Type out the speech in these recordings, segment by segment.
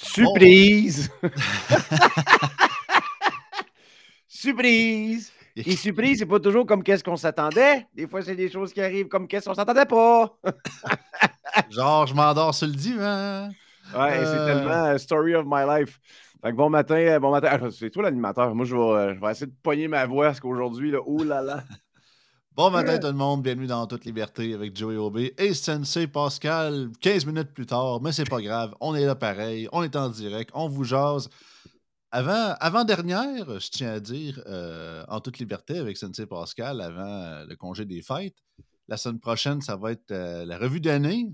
Surprise! surprise! Et surprise, c'est pas toujours comme qu'est-ce qu'on s'attendait. Des fois, c'est des choses qui arrivent comme qu'est-ce qu'on s'attendait pas. Genre, je m'endors sur le divan. Ouais, c'est tellement euh, story of my life. Fait que bon matin, euh, bon matin. Ah, c'est toi l'animateur. Moi, je vais, euh, je vais, essayer de pogner ma voix parce qu'aujourd'hui, là, oh là là. Bon matin tout le monde, bienvenue dans Toute Liberté avec Joey Aubé et Sensei Pascal, 15 minutes plus tard, mais c'est pas grave, on est là pareil, on est en direct, on vous jase. Avant, avant dernière, je tiens à dire, euh, en toute liberté avec Sensei Pascal, avant euh, le congé des fêtes, la semaine prochaine, ça va être euh, la revue d'année.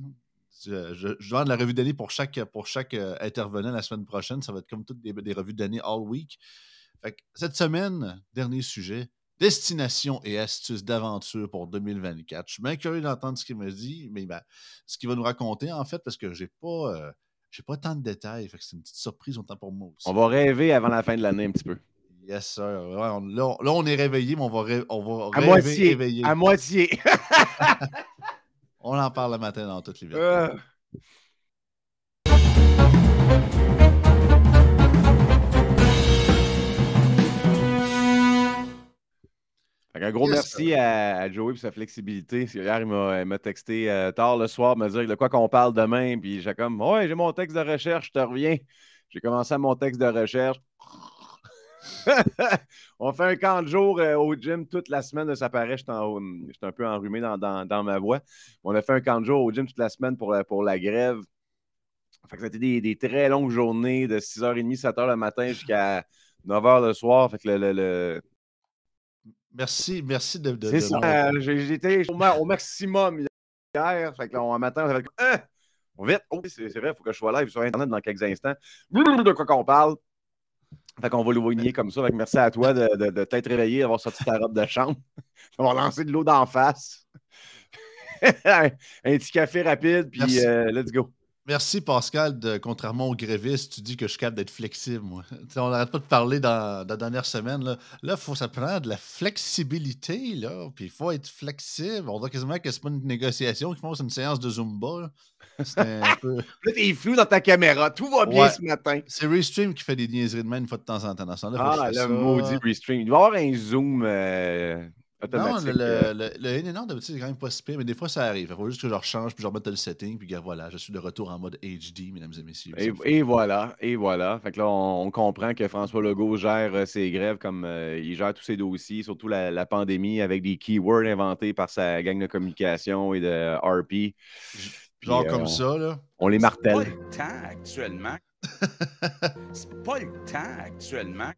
Je, je, donne la revue d'année pour chaque, pour chaque intervenant la semaine prochaine. Ça va être comme toutes des, des revues d'année all week. Fait cette semaine, dernier sujet, destination et astuces d'aventure pour 2024. Je suis bien curieux d'entendre ce qu'il me dit, mais ben, ce qu'il va nous raconter, en fait, parce que j'ai pas, euh, j'ai pas tant de détails. c'est une petite surprise autant pour moi aussi. On va rêver avant la fin de l'année un petit peu. Yes, sir. là, on est réveillé, mais on va, on va à moitié, réveiller. À moitié. on en parle le matin dans toutes les vidéos. Un gros merci à, Joey pour sa flexibilité. hier, il m'a texté euh, tard le soir, me dire de quoi qu'on parle demain. Puis j'ai comme, ouais, j'ai mon texte de recherche, je te reviens. J'ai commencé à mon texte de recherche. on fait un camp de jour euh, au gym toute la semaine. Ça paraît, j'étais un peu enrhumé dans, ma voix. On a fait un camp de jour au gym toute la semaine pour, pour la grève. Fait que ça a été des, très longues journées de 6h30, 7h le matin jusqu'à 9h le soir. Fait que le Merci, merci de. c'est ça. J'étais au, maximum hier. Fait que là, un matin, on avait hein? On vite. Oh, c'est vrai, il faut que je sois live sur Internet dans quelques instants. De quoi qu'on parle. Fait qu'on va le comme ça. Fait que merci à toi de, de, de t'être réveillé, d'avoir sorti ta robe de chambre, d'avoir lancé de l'eau d'en face. un petit café rapide, puis euh, let's go. Merci Pascal, de, contrairement aux grévistes, tu dis que je suis capable d'être flexible, moi. on n'arrête pas de parler dans, la dernière semaine. Là, là faut, ça prend de la flexibilité, là. Puis il faut être flexible. On dirait quasiment que c'est pas une négociation qu'ils font, c'est une séance de Zumba. C'est un peu. là, t'es flou dans ta caméra. Tout va bien ce matin. C'est Restream qui fait des niaiseries de main une fois de temps en temps. Dans ah, le maudit Restream. Il doit y avoir un zoom. Euh, non, le, le, le, non, d'habitude, c'est quand même pas si pire, mais des fois, ça arrive. Il faut juste que je rechange, puis je remette le setting, puis voilà, je suis de retour en mode HD, mesdames et messieurs. Et, voilà, et voilà. Fait que là, on, comprend que François Legault gère euh, ses grèves comme euh, il gère tous ses dossiers, surtout la, pandémie, avec des keywords inventés par sa gang de communication et de RP. Genre euh, comme ça, là. On les martèle. C'est pas le temps actuellement. c'est pas le temps actuellement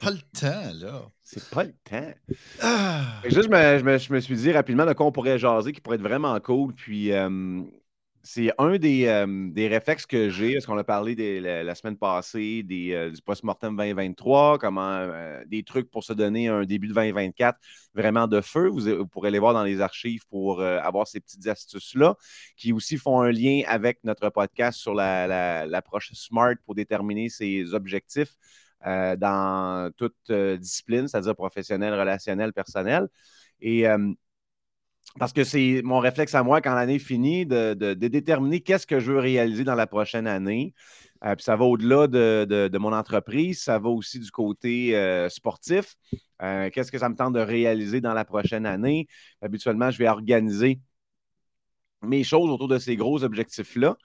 pas le temps, là. C'est pas le temps. Ah. Juste, je me, suis dit rapidement de quoi on pourrait jaser qui pourrait être vraiment cool. Puis, euh, c'est un des, euh, des, réflexes que j'ai, parce qu'on a parlé la, semaine passée des, euh, du post-mortem 2023, comment des trucs pour se donner un début de 2024 vraiment de feu. Vous, pourrez les voir dans les archives pour avoir ces petites astuces-là, qui aussi font un lien avec notre podcast sur l'approche SMART pour déterminer ses objectifs. Euh, dans toute euh, discipline, c'est-à-dire professionnel, relationnel, personnel. Et euh, parce que c'est mon réflexe à moi quand l'année finit de, déterminer qu'est-ce que je veux réaliser dans la prochaine année. puis ça va au-delà de, mon entreprise, ça va aussi du côté sportif. qu'est-ce que ça me tente de réaliser dans la prochaine année? Habituellement, je vais organiser mes choses autour de ces gros objectifs-là.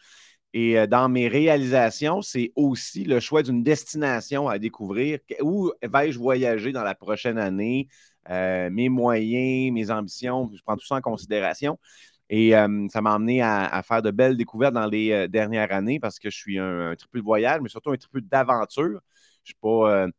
Et euh, dans mes réalisations, c'est aussi le choix d'une destination à découvrir. Où vais-je voyager dans la prochaine année? Euh, mes moyens, mes ambitions, je prends tout ça en considération. Et euh, ça m'a amené à, faire de belles découvertes dans les dernières années parce que je suis un, un de voyage, mais surtout un triple d'aventure. Je ne suis pas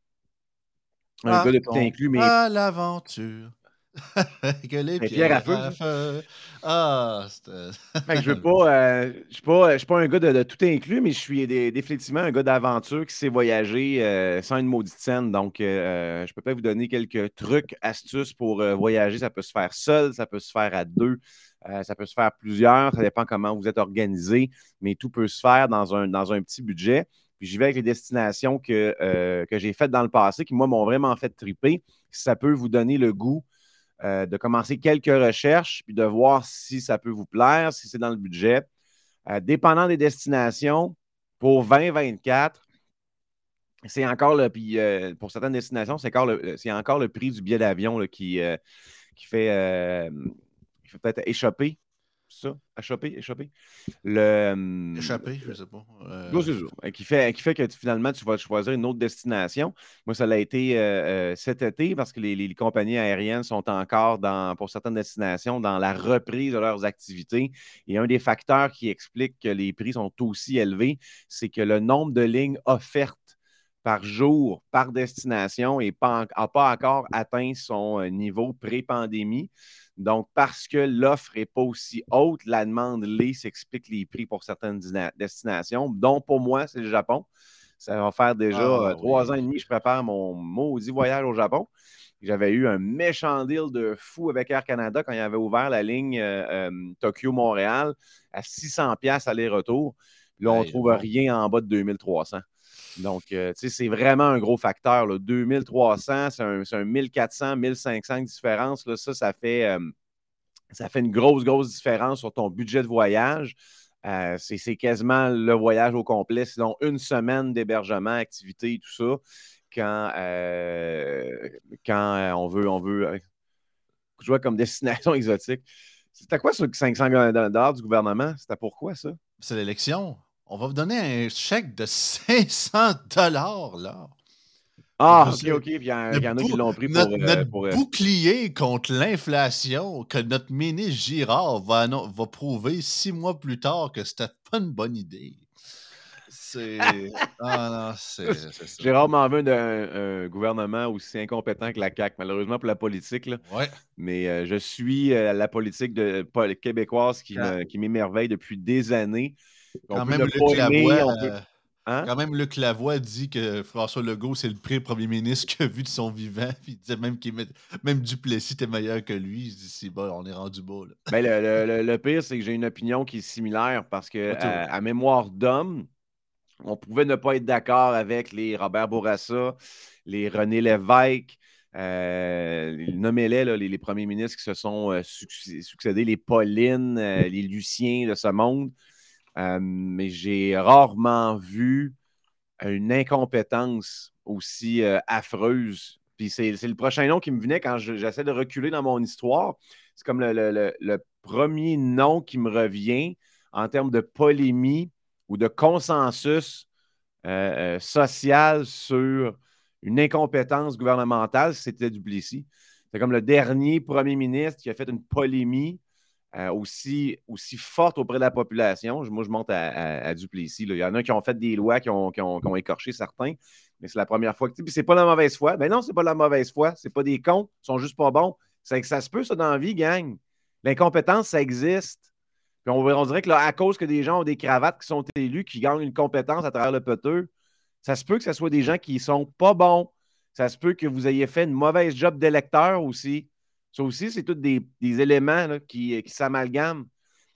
un ah, gars de tout inclus, mais. À l'aventure. que les pierres, à feu. Ah, je veux pas. Euh, je suis pas, suis pas un gars de, tout inclus, mais je suis définitivement un gars d'aventure qui sait voyager euh, sans une maudite scène. Donc, euh, je peux pas vous donner quelques trucs, astuces pour voyager. Ça peut se faire seul, ça peut se faire à deux, ça peut se faire plusieurs. Ça dépend comment vous êtes organisé, mais tout peut se faire dans un, dans un petit budget. Puis j'y vais avec les destinations que, que j'ai faites dans le passé, qui, moi, m'ont vraiment fait triper. Ça peut vous donner le goût euh, de commencer quelques recherches, puis de voir si ça peut vous plaire, si c'est dans le budget. Euh, dépendant des destinations, pour 2024, c'est encore le. Puis euh, pour certaines destinations, c'est encore, le, prix du billet d'avion qui, fait, qui fait peut-être échapper ça? Échapper? Échapper? Le, Échapper, je sais pas. c'est ça. Qui fait, qui fait que finalement, tu vas choisir une autre destination. Moi, ça l'a été cet été parce que les, les, compagnies aériennes sont encore, dans, pour certaines destinations, dans la reprise de leurs activités. Et un des facteurs qui explique que les prix sont aussi élevés, c'est que le nombre de lignes offertes par jour, par destination, n'a pas, pas encore atteint son niveau pré-pandémie. Donc, parce que l'offre n'est pas aussi haute, la demande l'est, s'explique les prix pour certaines destinations, dont pour moi, c'est le Japon. Ça va faire déjà ah, euh, trois ans et demi que je prépare mon maudit voyage au Japon. J'avais eu un méchant deal de fou avec Air Canada quand il avait ouvert la ligne euh, euh, Tokyo-Montréal à 600$ aller-retour. Là, on ne trouve rien en bas de 2300. Donc, tu sais, c'est vraiment un gros facteur. Là. 2300, c'est un, un, 1400, 1500 de différence. Là. Ça, ça fait, ça fait une grosse, grosse différence sur ton budget de voyage. Euh, c'est quasiment le voyage au complet, sinon une semaine d'hébergement, activité, tout ça, quand, euh, quand euh, on veut, on veut jouer comme destination exotique. C'était quoi ce 500 dollars du gouvernement? C'était pourquoi ça? C'est l'élection. On va vous donner un chèque de 500 dollars, là. Ah, ok, ok. Puis il y, en a qui l'ont pris pour. Notre, euh, euh, bouclier contre l'inflation que notre ministre Girard va, va prouver six mois plus tard que c'était pas une bonne idée. C'est. ah non, c'est ça. Gérard m'en veut d'un gouvernement aussi incompétent que la CAQ, malheureusement pour la politique. Là. Ouais. Mais euh, je suis la politique de, québécoise qui m'émerveille depuis des années. Quand même, le Lavoie, Hein? Quand même, Luc Lavoie dit que François Legault, c'est le premier ministre qu'il a vu de son vivant. il disait même qu'il même Duplessis était meilleur que lui. Il dit c'est bon, on est rendu beau. Ben, le, pire, c'est que j'ai une opinion qui est similaire parce que, à, mémoire d'homme, on pouvait ne pas être d'accord avec les Robert Bourassa, les René Lévesque, euh, nommez-les, les, premiers ministres qui se sont euh, succédés, les Pauline, euh, les Luciens de ce monde. Euh, mais j'ai rarement vu une incompétence aussi euh, affreuse. Puis c'est le prochain nom qui me venait quand j'essaie de reculer dans mon histoire. C'est comme le, premier nom qui me revient en termes de polémie ou de consensus euh, social sur une incompétence gouvernementale, c'était Duplessis. C'est comme le dernier premier ministre qui a fait une polémie euh, aussi, aussi forte auprès de la population. Moi, je monte à, Duplessis. Il y en a qui ont fait des lois qui ont, écorché certains, mais c'est la première fois que. Puis c'est pas la mauvaise foi. Mais ben non, c'est pas la mauvaise foi. C'est pas des cons. Ils sont juste pas bons. C'est que ça se peut, ça, dans la vie, gang. L'incompétence, ça existe. Puis on, dirait que là, à cause que des gens ont des cravates qui sont élus, qui gagnent une compétence à travers le peteux, ça se peut que ce soit des gens qui sont pas bons. Ça se peut que vous ayez fait une mauvaise job d'électeur aussi. Ça aussi, c'est tous des, éléments qui, qui s'amalgament.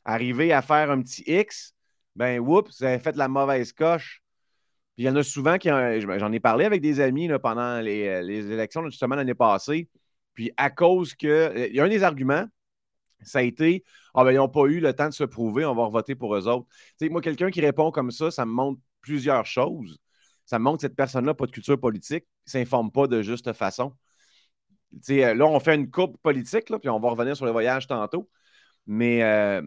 Arriver à faire un petit X, ben, oups, vous avez fait la mauvaise coche. Puis il y en a souvent qui. J'en ai parlé avec des amis pendant les, les, élections, justement, l'année passée. Puis à cause que. Il y a un des arguments, ça a été Ah, ben, ils n'ont pas eu le temps de se prouver, on va voter pour eux autres. sais, moi, quelqu'un qui répond comme ça, ça me montre plusieurs choses. Ça me montre que cette personne-là n'a pas de culture politique, ne s'informe pas de juste façon. Euh, là, on fait une coupe politique, là, puis on va revenir sur le voyage tantôt. Mais euh,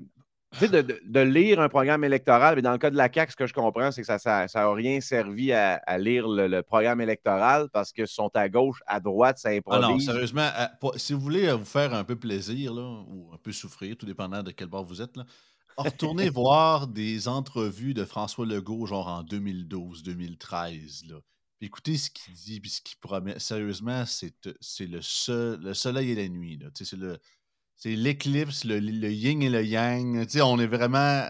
de, lire un programme électoral, mais dans le cas de la CAQ, ce que je comprends, c'est que ça n'a rien servi à, lire le, programme électoral parce que sont à gauche, à droite, ça improvise. Ah non, sérieusement, si vous voulez vous faire un peu plaisir là, ou un peu souffrir, tout dépendant de quel bord vous êtes, là, retournez voir des entrevues de François Legault, genre en 2012-2013. Écoutez ce qu'il dit puis ce qu'il promet. Sérieusement, c'est le, le soleil et la nuit. C'est l'éclipse, le, le, yin et le yang. on est vraiment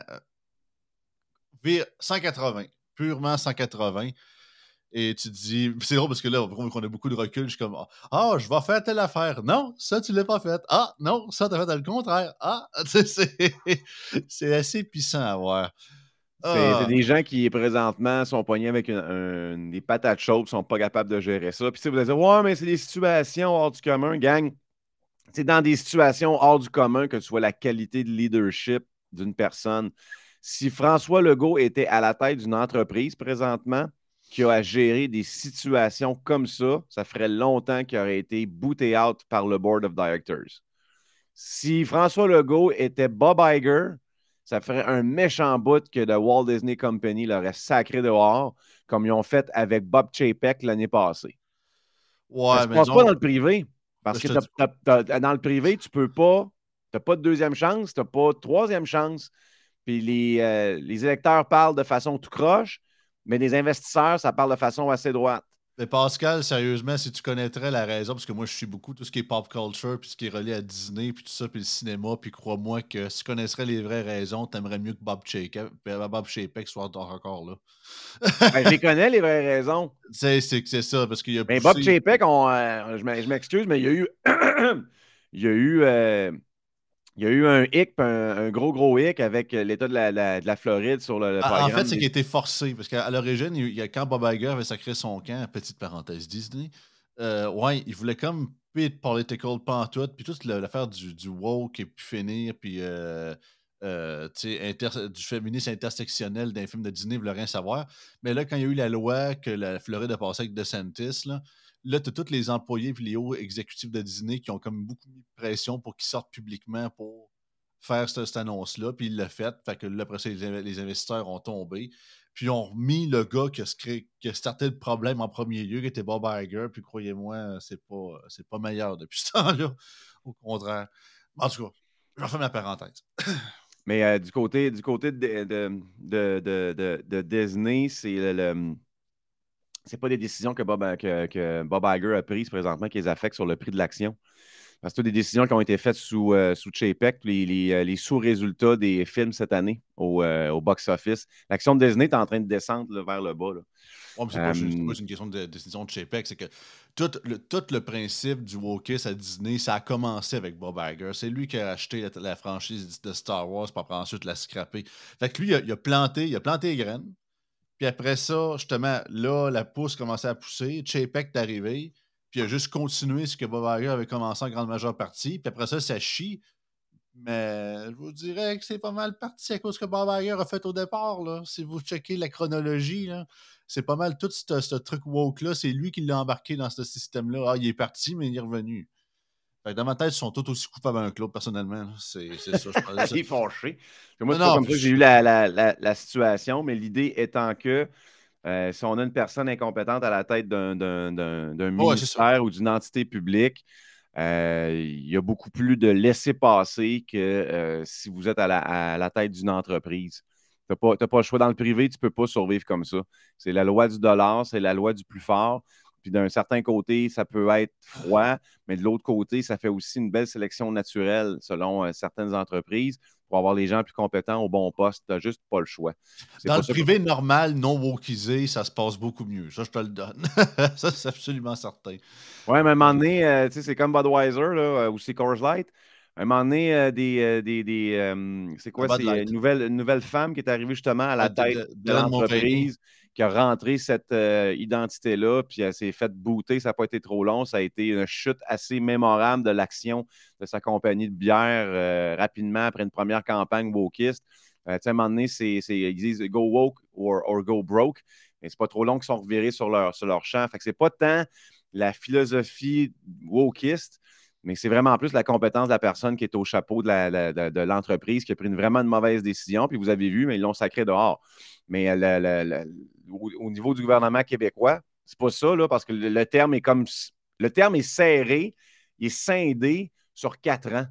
180, euh, purement 180. Et tu te dis, c'est drôle parce que là, on a beaucoup de recul, je suis comme, ah, je vais faire telle affaire. Non, ça, tu l'as pas fait. Ah, non, ça, tu as fait le contraire. Ah, c'est assez puissant à voir. C'est ah. des gens qui, présentement, sont pognés avec des patates chaudes, sont pas capables de gérer ça. Puis, vous allez dire, ouais, mais c'est des situations hors du commun, gang. C'est dans des situations hors du commun que tu vois la qualité de leadership d'une personne. Si François Legault était à la tête d'une entreprise présentement qui a à gérer des situations comme ça, ça ferait longtemps qu'il aurait été booté out par le Board of Directors. Si François Legault était Bob Iger, ça ferait un méchant bout que The Walt Disney Company l'aurait sacré dehors, comme ils ont fait avec Bob Chapek l'année passée. Ouais, ça mais se passe non. pas dans le privé. Parce que t'as- t'as- t'as- dans le privé, tu peux pas. Tu n'as pas de deuxième chance, tu n'as pas de troisième chance. Puis les, euh, les électeurs parlent de façon tout croche, mais les investisseurs, ça parle de façon assez droite. Mais Pascal, sérieusement, si tu connaîtrais la raison, parce que moi, je suis beaucoup tout ce qui est pop culture, puis ce qui est relié à Disney, puis tout ça, puis le cinéma, puis crois-moi que si tu connaisserais les vraies raisons, t'aimerais mieux que Bob Chapek, Bob Chapek soit encore là. Ben, je les connais, les vraies raisons. C'est c'est c'est ça, parce qu'il y a Mais poussé- Bob Chapek, on, euh, je m'excuse, mais il y a eu. il y a eu. euh, il y a eu un hic, un, un gros, gros hic avec euh, l'État de la, la- de la Floride sur le, le Ah, En- fait, c'est des- qu'il a été forcé, parce qu'à l'origine, il y a, quand Bob Iger avait sacré son camp, petite parenthèse Disney, euh, ouais, il voulait comme plus être political pantoute, puis toute l'affaire du, du woke et puis finir, puis euh, euh, inter- du féminisme intersectionnel d'un film de Disney, il voulait rien savoir. Mais là, quand il y a eu la loi que la Floride a passée avec DeSantis, là, là tu as tous les employés puis les hauts exécutifs de Disney qui ont comme beaucoup mis de pression pour qu'ils sortent publiquement pour faire cette, annonce-là, puis il l'a fait. Fait que là, après ça, les, inv- les investisseurs ont tombé. Puis ils ont remis le gars qui a, qui a starté le problème en premier lieu, qui était Bob Iger. Puis croyez-moi, c'est pas, c'est pas meilleur depuis ce temps-là. Au contraire. En tout cas, je referme la parenthèse. Mais euh, du côté, du côté de, Disney, c'est le- c'est pas des décisions que Bob, que, que Bob Iger a prises présentement qui les affectent sur le prix de l'action. Parce que c'est des décisions qui ont été faites sous, euh, sous Chapek, les, les, euh, les sous-résultats des films cette année au, euh, au box-office. L'action de Disney est en train de descendre là, vers le bas. là. Ouais, mais c'est pas, Euh, juste une question de décision de Chapek, c'est que tout le, tout le principe du wokisme à Disney, ça a commencé avec Bob Iger. C'est lui qui a acheté la, la franchise de Star Wars pour après ensuite la scraper. Fait que lui, il a, il a planté, il a planté les graines. Puis après ça, justement, là, la pousse commençait à pousser. Chapek est arrivé. Puis il a juste continué ce que Iger avait commencé en grande majeure partie. Puis après ça, ça chie. Mais je vous dirais que c'est pas mal parti à cause que Bob Iger a fait au départ. Là. Si vous checkez la chronologie, c'est pas mal tout ce, ce truc woke-là. C'est lui qui l'a embarqué dans ce système-là. Ah, il est parti, mais il est revenu. Fait que dans ma tête, ils sont tous aussi coupables un club, personnellement. C'est ça, je. Il est fâché. Moi, c'est comme ça que j'ai eu la, la- la- la situation, mais l'idée étant que euh, si on a une personne incompétente à la tête d'un Ouais, ministère ou d'une entité publique, euh, il y a beaucoup plus de laisser-passer que euh, si vous êtes à la, à la tête d'une entreprise. Tu n'as pas le choix dans le privé, tu ne peux pas survivre comme ça. C'est la loi du dollar, c'est la loi du plus fort. Puis d'un certain côté, ça peut être froid, mais de l'autre côté, ça fait aussi une belle sélection naturelle selon euh, certaines entreprises pour avoir les gens plus compétents au bon poste. Tu n'as juste pas le choix. Dans le que- privé normal, non wokisé, ça se passe beaucoup mieux. Ça, je te le donne. ça, c'est absolument certain. Ouais, mais à un moment donné, euh, tu sais, c'est comme Budweiser là, euh, ou c'est Coors Light. À un moment donné, euh, des, euh, des, des, c'est quoi? C'est une nouvelle, une nouvelle femme qui est arrivée justement à la Ah, de- tête de- l'entreprise, qui a rentré cette euh, identité-là, puis elle s'est faite booter. Ça n'a pas été trop long. Ça a été une chute assez mémorable de l'action de sa compagnie de bière euh, rapidement après une première campagne wokiste. Euh, tu à un moment donné, ils disent go woke or, or go broke. Mais c'est pas trop long qu'ils sont revirés sur leur, sur leur champ. Fait que c'est pas tant la philosophie wokiste, mais c'est vraiment plus la compétence de la personne qui est au chapeau de, la- la- de- l'entreprise qui a pris une, vraiment une mauvaise décision. Puis vous avez vu, mais ils l'ont sacré dehors. Mais le- le- au, au niveau du gouvernement québécois, c'est pas ça, là, parce que le, terme est comme. Le terme est serré, il est scindé sur quatre ans.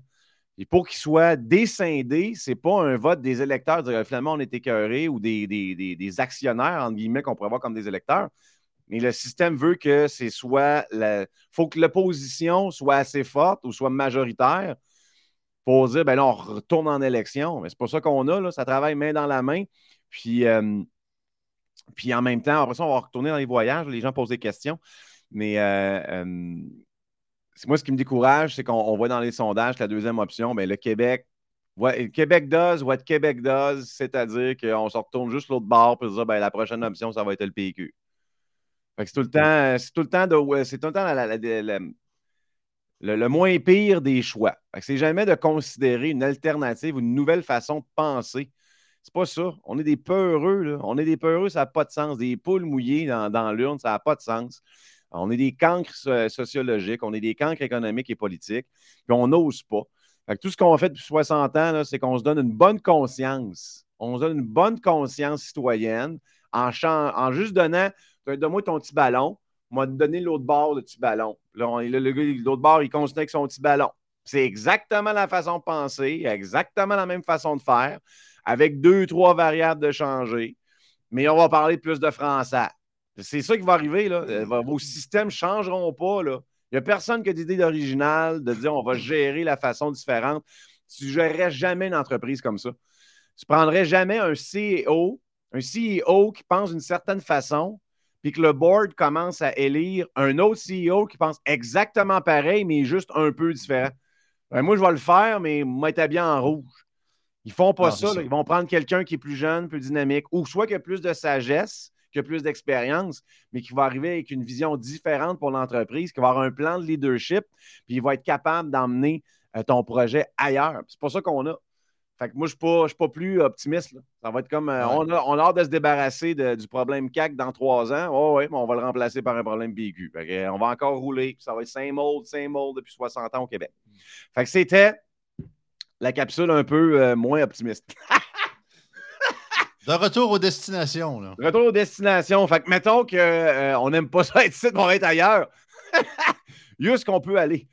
Et pour qu'il soit descindé, c'est pas un vote des électeurs, de dire finalement on est écœuré ou des, des- des- actionnaires, entre guillemets, qu'on pourrait comme des électeurs. Mais le système veut que c'est soit. Il faut que l'opposition soit assez forte ou soit majoritaire pour dire, ben là, on retourne en élection. Mais c'est pas ça qu'on a, là. Ça travaille main dans la main. Puis, euh, puis en même temps, après ça, on va retourner dans les voyages. Les gens posent des questions. Mais euh, euh, moi, ce qui me décourage, c'est qu'on on voit dans les sondages que la deuxième option, ben, le Québec. what- Québec does what Québec does, c'est-à-dire qu'on se retourne juste l'autre bord pour dire ben, la prochaine option, ça va être le PQ. C'est tout le temps, c'est tout le temps, de, tout le, temps le, moins pire des choix. C'est jamais de considérer une alternative ou une nouvelle façon de penser. C'est pas ça. On est des peureux, là. On est des peureux, ça n'a pas de sens. Des poules mouillées dans, dans l'urne, ça n'a pas de sens. On est des cancres sociologiques, on est des cancres économiques et politiques, puis on n'ose pas. tout ce qu'on fait depuis 60 ans, c'est qu'on se donne une bonne conscience. On se donne une bonne conscience citoyenne en, en juste donnant, donne-moi ton petit ballon, m'a donné l'autre bord de petit ballon. Là, le gars, l'autre bord, il continue avec son petit ballon. C'est exactement la façon de penser, exactement la même façon de faire, avec deux, trois variables de changer. Mais on va parler plus de français. C'est ça qui va arriver. Euh, vos systèmes ne changeront pas. Là. Il n'y a personne qui a d'idée d'original de dire on va gérer la façon différente. Tu ne gérerais jamais une entreprise comme ça. Tu ne prendrais jamais un CEO, un CEO qui pense d'une certaine façon, puis que le board commence à élire un autre CEO qui pense exactement pareil, mais juste un peu différent. Ben, moi, je vais le faire, mais m'établir en rouge. Ils ne font pas ça, Ils vont prendre quelqu'un qui est plus jeune, plus dynamique, ou soit qui a plus de sagesse, qui a plus d'expérience, mais qui va arriver avec une vision différente pour l'entreprise, qui va avoir un plan de leadership, puis il va être capable d'emmener euh, ton projet ailleurs. C'est pour ça qu'on a. Fait que moi, je ne suis, pas plus optimiste. Ça va être comme. Euh, on, a, on, a, hâte de se débarrasser du problème CAC dans trois ans. Oh, oui, mais on va le remplacer par un problème BQ. Euh, on va encore rouler. Ça va être same old, same old depuis 60 ans au Québec. Fait que c'était la capsule un peu euh, moins optimiste. de retour aux destinations. Là. Retour aux destinations. Fait que mettons qu'on n'aime pas ça être ici, on va être ailleurs. est-ce qu'on peut aller?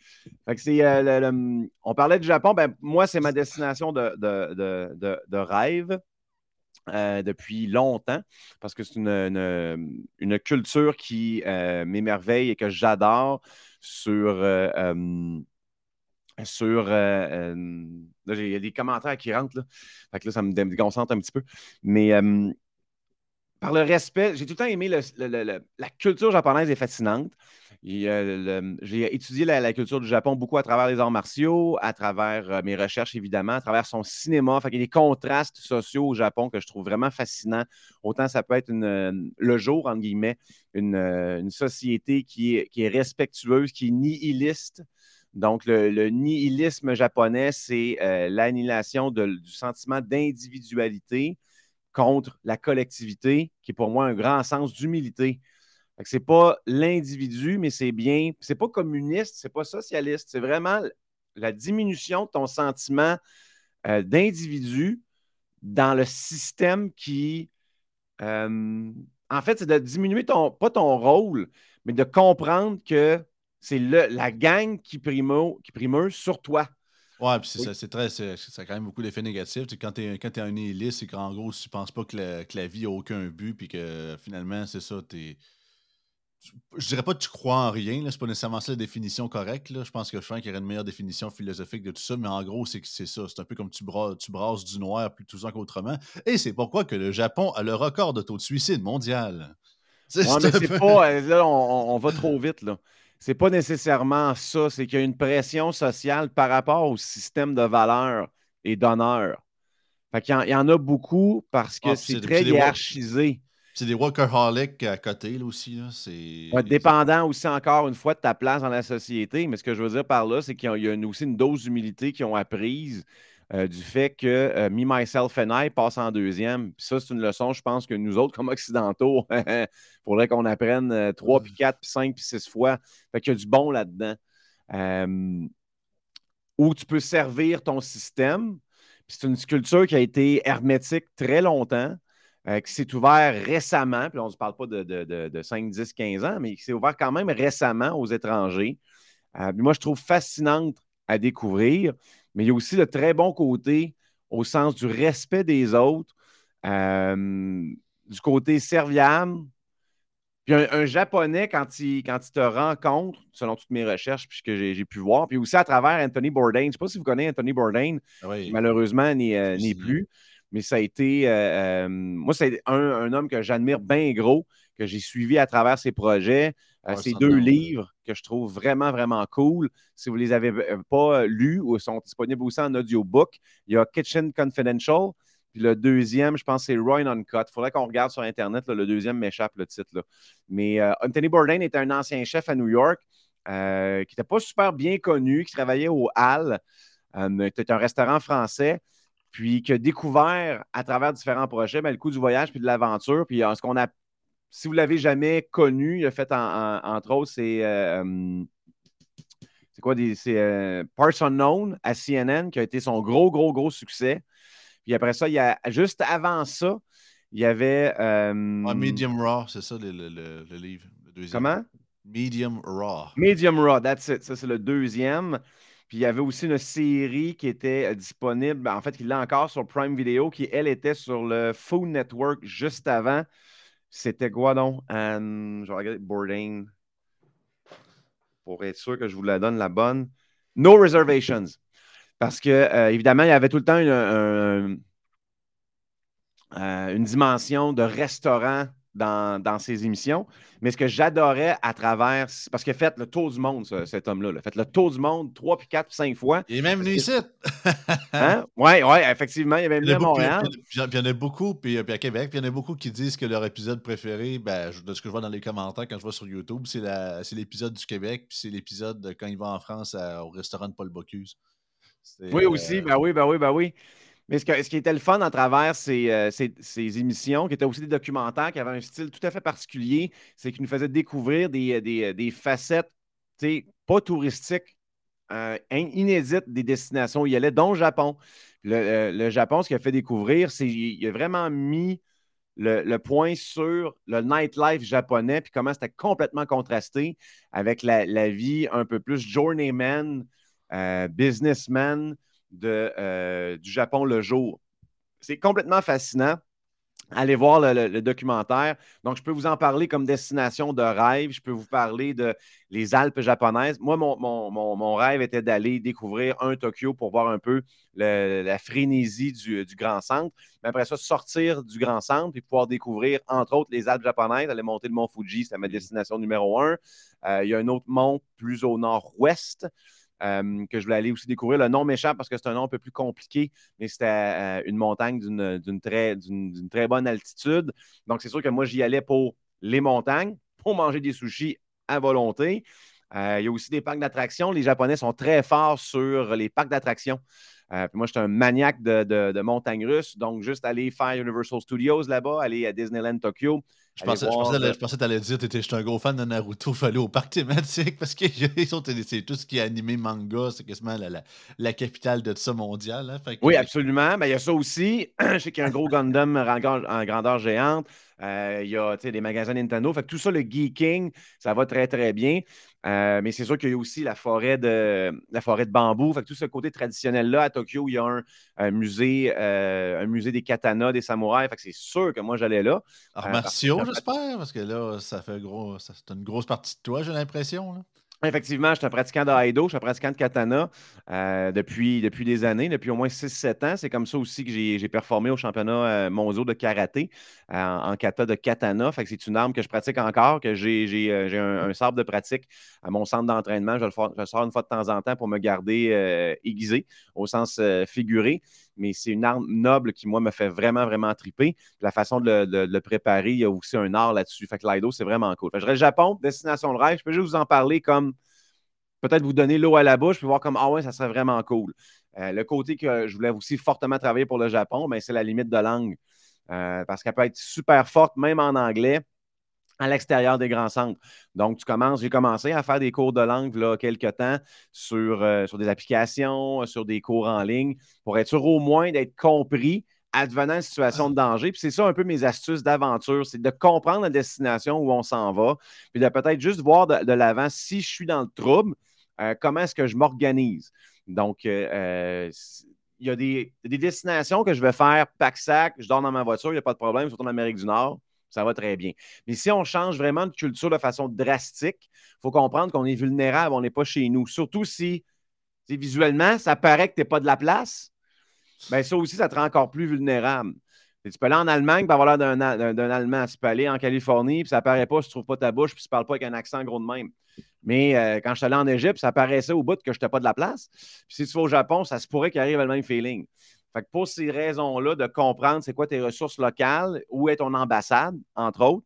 Euh, on parlait du Japon. Ben, moi, c'est ma destination de, de, rêve. Euh, depuis longtemps parce que c'est une, une, culture qui euh, m'émerveille et que j'adore sur. Sur il y a des commentaires qui rentrent. Là. Fait que là, ça me déconcentre un petit peu. Mais par le respect, j'ai tout le temps aimé la culture japonaise est fascinante. J'ai étudié la, culture du Japon beaucoup à travers les arts martiaux, à travers euh, mes recherches, évidemment, à travers son cinéma. il y a des contrastes sociaux au Japon que je trouve vraiment fascinants. Autant ça peut être le jour, entre guillemets, une, société qui est, qui est, respectueuse, qui est nihiliste. Donc, le, nihilisme japonais, c'est euh, l'annihilation du sentiment d'individualité contre la collectivité, qui est pour moi un grand sens d'humilité. Ce n'est pas l'individu, mais c'est bien. C'est pas communiste, c'est pas socialiste. C'est vraiment la diminution de ton sentiment euh, d'individu dans le système qui. Euh, en fait, c'est de diminuer ton, pas ton rôle, mais de comprendre que c'est la gang qui prime, qui sur toi. Ouais, puis c'est très. Ça a quand même beaucoup d'effets négatifs. quand tu es, es, un nihiliste, c'est qu'en gros, si tu penses pas que la, que la vie n'a aucun but, puis que finalement, c'est ça, tu es je dirais pas que tu crois en rien, c'est pas nécessairement ça la définition correcte. Là. Je pense que Frank aurait une meilleure définition philosophique de tout ça, mais en gros, c'est que c'est ça. C'est un peu comme tu, brasses, tu brasses du noir plus tout qu'autrement. Et c'est pourquoi que le Japon a le record de taux de suicide mondial. C'est pas. Euh, là, on, va trop vite, là. C'est pas nécessairement ça. C'est qu'il y a une pression sociale par rapport au système de valeurs et d'honneur. Fait il y, en a beaucoup parce que ah, c'est très hiérarchisé. C'est des workaholics à côté, là aussi. Là. dépendant aussi, encore une fois, de ta place dans la société. Mais ce que je veux dire par là, c'est qu'il y a aussi une dose d'humilité qu'ils ont apprise euh, du fait que euh, Me, Myself and I passe en deuxième. Puis ça, c'est une leçon, je pense, que nous autres, comme Occidentaux, il faudrait qu'on apprenne euh, trois, puis quatre, puis cinq, puis six fois. Fait qu'il y a du bon là-dedans. où tu peux servir ton système. c'est une sculpture qui a été hermétique très longtemps. Euh, qui s'est ouvert récemment, puis on ne parle pas de, 5, 10, 15 ans, mais qui s'est ouvert quand même récemment aux étrangers. Euh, moi, je trouve fascinante à découvrir, mais il y a aussi le très bon côté au sens du respect des autres, euh, du côté serviable. Puis un, Japonais, quand il, quand il te rencontre, selon toutes mes recherches, puis que j'ai pu voir, puis aussi à travers Anthony Bourdain, je ne sais pas si vous connaissez Anthony Bourdain, ah malheureusement n'est plus mais ça a été. Euh, euh, moi, c'est un, homme que j'admire bien gros, que j'ai suivi à travers ses projets. Euh, ces deux livres que je trouve vraiment, vraiment cool. Si vous ne les avez pas lus ou sont disponibles aussi en audiobook, il y a Kitchen Confidential. Puis le deuxième, je pense, c'est Roy Uncut. Il faudrait qu'on regarde sur Internet. le deuxième m'échappe le titre. Là. Mais Anthony Bourdain était un ancien chef à New York qui n'était pas super bien connu, qui travaillait au Hall. C'était un restaurant français puis qui a découvert à travers différents projets ben, le coup du voyage puis de l'aventure. Puis ce qu'on a, si vous ne l'avez jamais connu, il a fait entre autres, c'est. Euh, c'est quoi des. C'est euh, Parts Unknown à CNN qui a été son gros, gros, gros succès. Puis après ça, il y a, juste avant ça, il y avait. Euh, Medium Raw, c'est ça le, le, livre. Comment? Medium Raw. Medium Raw, that's it. Ça, c'est le deuxième. Puis il y avait aussi une série qui était euh, disponible, en fait, qui l'a encore sur Prime Video, qui, elle, était sur le Food Network juste avant. C'était quoi donc? je vais regarder. Pour être sûr que je vous la donne la bonne. No Reservations. Parce que, euh, évidemment, il y avait tout le temps une, euh, une dimension de restaurant dans, dans, ses émissions. Mais ce que j'adorais à travers. Parce qu'il a fait le tour du monde, cet homme-là. Il a fait le tour du monde trois, puis quatre, puis cinq fois. Il est même venu ici. hein? Oui, ouais, effectivement. Il est même venu à Montréal. Puis il y en a beaucoup, puis, à Québec, puis il y en a beaucoup qui disent que leur épisode préféré, ben, de ce que je vois dans les commentaires quand je vois sur YouTube, c'est l'épisode du Québec, puis c'est l'épisode quand il va en France au restaurant de Paul Bocuse. Oui, aussi. Euh, ben oui, ben oui, ben oui. Ce, qui était le fun à travers euh, ces, émissions, qui étaient aussi des documentaires, qui avaient un style tout à fait particulier, c'est qu'ils nous faisaient découvrir des, des, des facettes pas touristiques, euh, inédites des destinations où il y allait, dont le Japon. Le, Japon, ce qu'il a fait découvrir, c'est qu'il a vraiment mis le, point sur le nightlife japonais, puis comment c'était complètement contrasté avec la, la, vie un peu plus journeyman, euh, businessman de, euh, du Japon le jour. C'est complètement fascinant. Allez voir le, documentaire. Donc, je peux vous en parler comme destination de rêve. Je peux vous parler de les Alpes japonaises. Moi, mon, rêve était d'aller découvrir un Tokyo pour voir un peu la frénésie du, Grand Centre. Mais après ça, sortir du Grand Centre et pouvoir découvrir, entre autres, les Alpes japonaises, aller monter le mont Fuji, c'est ma destination numéro un. Euh, il y a un autre mont plus au nord-ouest. Euh, que je voulais aller aussi découvrir. Le nom m'échappe parce que c'est un nom un peu plus compliqué, mais c'était euh, une montagne d'une très, très bonne altitude. Donc, c'est sûr que moi, j'y allais pour les montagnes, pour manger des sushis à volonté. Euh, il y a aussi des parcs d'attractions. Les Japonais sont très forts sur les parcs d'attractions. Moi, je suis un maniaque de, de, de montagnes russes. Donc, juste aller faire Universal Studios là-bas, aller à Disneyland Tokyo, je pensais, je, pensais, que tu allais dire que j'étais un gros fan de Naruto, il fallait au parc thématique parce que c'est tout ce qui est animé manga, c'est quasiment la, la, capitale de tout ça mondial. Hein, oui, absolument. Mais il y a ça aussi. je sais qu'il y a un gros Gundam en, grandeur géante. Euh, il y a des magasins Nintendo. Fait tout ça, le geeking, ça va très, très bien. Euh, mais c'est sûr qu'il y a aussi la forêt de, la forêt de bambou. Fait tout ce côté traditionnel-là, à Tokyo, il y a un, musée, euh, un musée des katanas, des samouraïs. Fait c'est sûr que moi, j'allais là. Arts martiaux, j'espère, parce que là, ça fait gros. C'est une grosse partie de toi, j'ai l'impression. Effectivement, je suis un pratiquant de je suis un pratiquant de katana euh, depuis, des années, depuis au moins 6-7 ans. C'est comme ça aussi que j'ai performé au championnat euh, mondial de karaté euh, en kata de katana. C'est une arme que je pratique encore, que j'ai un, un, sabre de pratique à mon centre d'entraînement. Je, je, le sors une fois de temps en temps pour me garder aiguisé au sens figuré mais c'est une arme noble qui, moi, me fait vraiment, vraiment triper. la façon de le, préparer, il y a aussi un art là-dessus. Fait que l'Aido, c'est vraiment cool. Fait je dirais Japon, destination de rêve. Je peux juste vous en parler comme peut-être vous donner l'eau à la bouche, puis voir comme Ah ouais, ça serait vraiment cool. Euh, le côté que je voulais aussi fortement travailler pour le Japon, ben, c'est la limite de langue. Euh, parce qu'elle peut être super forte, même en anglais à l'extérieur des grands centres. Donc, tu commences, j'ai commencé à faire des cours de langue là, quelques temps sur, euh, sur des applications, sur des cours en ligne, pour être sûr au moins d'être compris advenant une situation de danger. Puis c'est ça un peu mes astuces d'aventure, c'est de comprendre la destination où on s'en va, puis de peut-être juste voir de, l'avant si je suis dans le trouble, euh, comment est-ce que je m'organise. Donc, euh, il y a des, des, destinations que je vais faire pack-sac, je dors dans ma voiture, il n'y a pas de problème, surtout en Amérique du Nord ça va très bien. Mais si on change vraiment de culture de façon drastique, il faut comprendre qu'on est vulnérable, on n'est pas chez nous. Surtout si, visuellement, ça paraît que tu n'es pas de la place, bien ça aussi, ça te rend encore plus vulnérable. tu peux aller en Allemagne, pour avoir l'air d'un Allemand. Tu peux aller en Californie, puis ça paraît pas, si tu trouves pas ta bouche, puis tu ne parles pas avec un accent gros de même. Mais euh, quand je suis allé en Égypte, ça paraissait au bout que je n'étais pas de la place. Puis si tu vas au Japon, ça se pourrait qu'il arrive le même feeling. Fait que pour ces raisons-là, de comprendre c'est quoi tes ressources locales, où est ton ambassade, entre autres,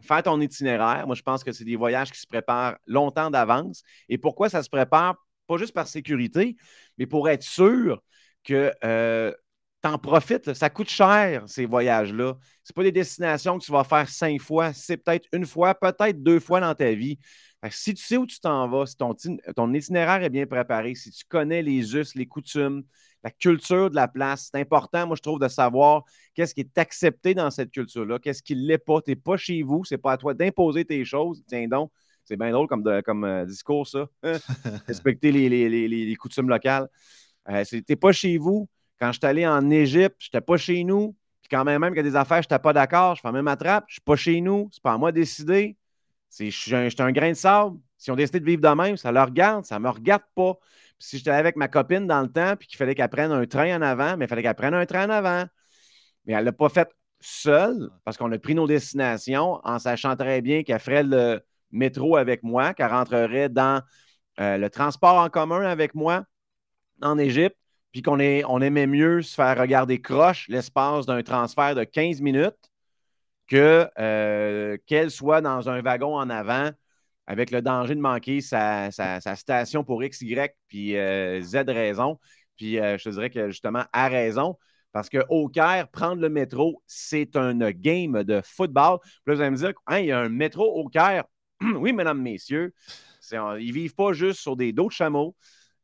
faire ton itinéraire. Moi, je pense que c'est des voyages qui se préparent longtemps d'avance. Et pourquoi ça se prépare? Pas juste par sécurité, mais pour être sûr que euh, t'en profites. Ça coûte cher, ces voyages-là. Ce pas des destinations que tu vas faire cinq fois. C'est peut-être une fois, peut-être deux fois dans ta vie. si tu sais où tu t'en vas, si ton, ton, itinéraire est bien préparé, si tu connais les us, les coutumes, la culture de la place, c'est important, moi, je trouve, de savoir qu'est-ce qui est accepté dans cette culture-là, qu'est-ce qui ne l'est pas. Tu n'es pas chez vous, c'est pas à toi d'imposer tes choses. Tiens donc, c'est bien drôle comme, comme euh, discours, ça. Respecter les, les, coutumes locales. Euh, tu n'es pas chez vous. Quand je suis allé en Égypte, je n'étais pas chez nous. Puis quand même, même qu'il y a des affaires, je n'étais pas d'accord, je fais même attrape, je ne suis pas chez nous, c'est pas à moi de décider. Je suis un, un, grain de sable. Si on décide de vivre de même, ça leur regarde, ça ne me regarde pas. Puis si j'étais avec ma copine dans le temps, puis qu'il fallait qu'elle prenne un train en avant, mais il fallait qu'elle prenne un train en avant. Mais elle ne l'a pas fait seule, parce qu'on a pris nos destinations en sachant très bien qu'elle ferait le métro avec moi, qu'elle rentrerait dans euh, le transport en commun avec moi en Égypte, puis qu'on on aimait mieux se faire regarder croche l'espace d'un transfert de 15 minutes que euh, qu'elle soit dans un wagon en avant avec le danger de manquer sa, station pour X, Y, puis euh, Z raison. Puis je te dirais que justement, à raison, parce qu'au Caire, prendre le métro, c'est un game de football. Puis là, vous allez me dire, hein, il y a un métro au Caire? oui, mesdames, messieurs, ils ne vivent pas juste sur des dos de chameaux.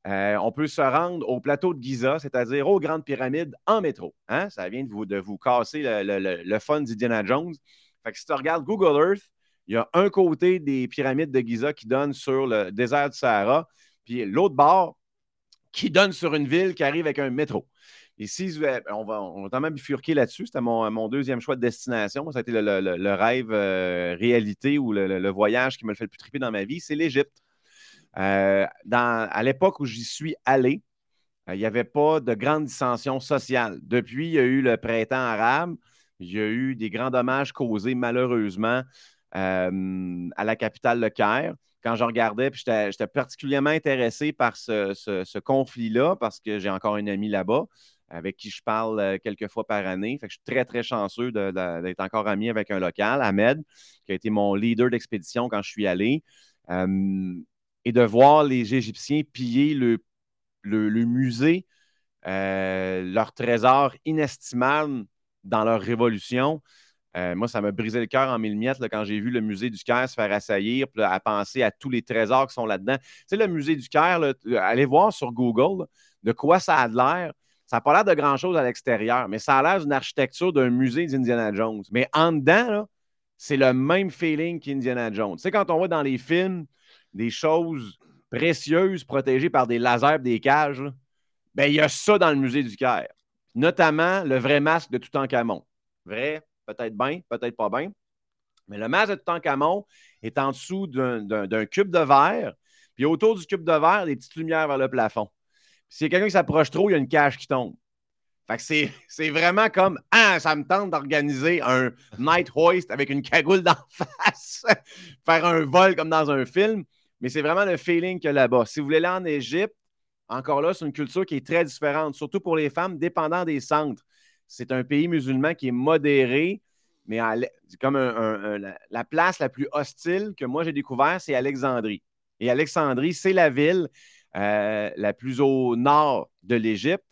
Euh, on peut se rendre au plateau de Giza, c'est-à-dire aux grandes pyramides, en métro. Hein? Ça vient de vous, de vous casser le, le, fun d'Indiana Jones. Fait que si tu regardes Google Earth, il y a un côté des pyramides de Giza qui donne sur le désert du Sahara, puis l'autre bord qui donne sur une ville qui arrive avec un métro. Et si on va, on même bifurquer là-dessus, c'était mon, deuxième choix de destination. Ça a été le, rêve euh, réalité ou le, voyage qui me le fait le plus triper dans ma vie, c'est l'Égypte. Euh, à l'époque où j'y suis allé, euh, il n'y avait pas de grande dissension sociale. Depuis, il y a eu le printemps arabe, il y a eu des grands dommages causés malheureusement à la capitale, le Caire quand je regardais, puis j'étais particulièrement intéressé par ce, conflit-là parce que j'ai encore une amie là-bas avec qui je parle euh, quelques fois par année. Je suis très, très chanceux d'être encore ami avec un local, Ahmed, qui a été mon leader d'expédition quand je suis allé. et de voir les Égyptiens piller le, musée, euh, leur trésor inestimable dans leur révolution. Euh, moi, ça m'a brisé le cœur en mille miettes quand j'ai vu le musée du Caire se faire assaillir, à penser à tous les trésors qui sont là-dedans. Tu sais, le musée du Caire, allez voir sur Google de quoi ça a l'air. Ça n'a pas l'air de grand-chose à l'extérieur, mais ça a l'air d'une architecture d'un musée d'Indiana Jones. Mais en dedans, c'est le même feeling qu'Indiana Jones. Tu sais, quand on voit dans les films des choses précieuses protégées par des lasers des cages, ben, il y a ça dans le musée du Caire. Notamment le vrai masque de Toutankhamon. Vrai, peut-être bien, peut-être pas bien. Mais le masque de Toutankhamon est en dessous d'un cube de verre, puis autour du cube de verre, des petites lumières vers le plafond. Y a quelqu'un qui s'approche trop, il y a une cage qui tombe. Fait que c'est vraiment comme Ah, ça me tente d'organiser un night hoist avec une cagoule d'en face, faire un vol comme dans un film. Mais c'est vraiment le feeling qu'il y a là-bas. Si vous voulez aller en Égypte, encore là, c'est une culture qui est très différente, surtout pour les femmes, dépendant des centres. C'est un pays musulman qui est modéré, mais comme la place la plus hostile que moi j'ai découvert, c'est Alexandrie. Et Alexandrie, c'est la ville euh, la plus au nord de l'Égypte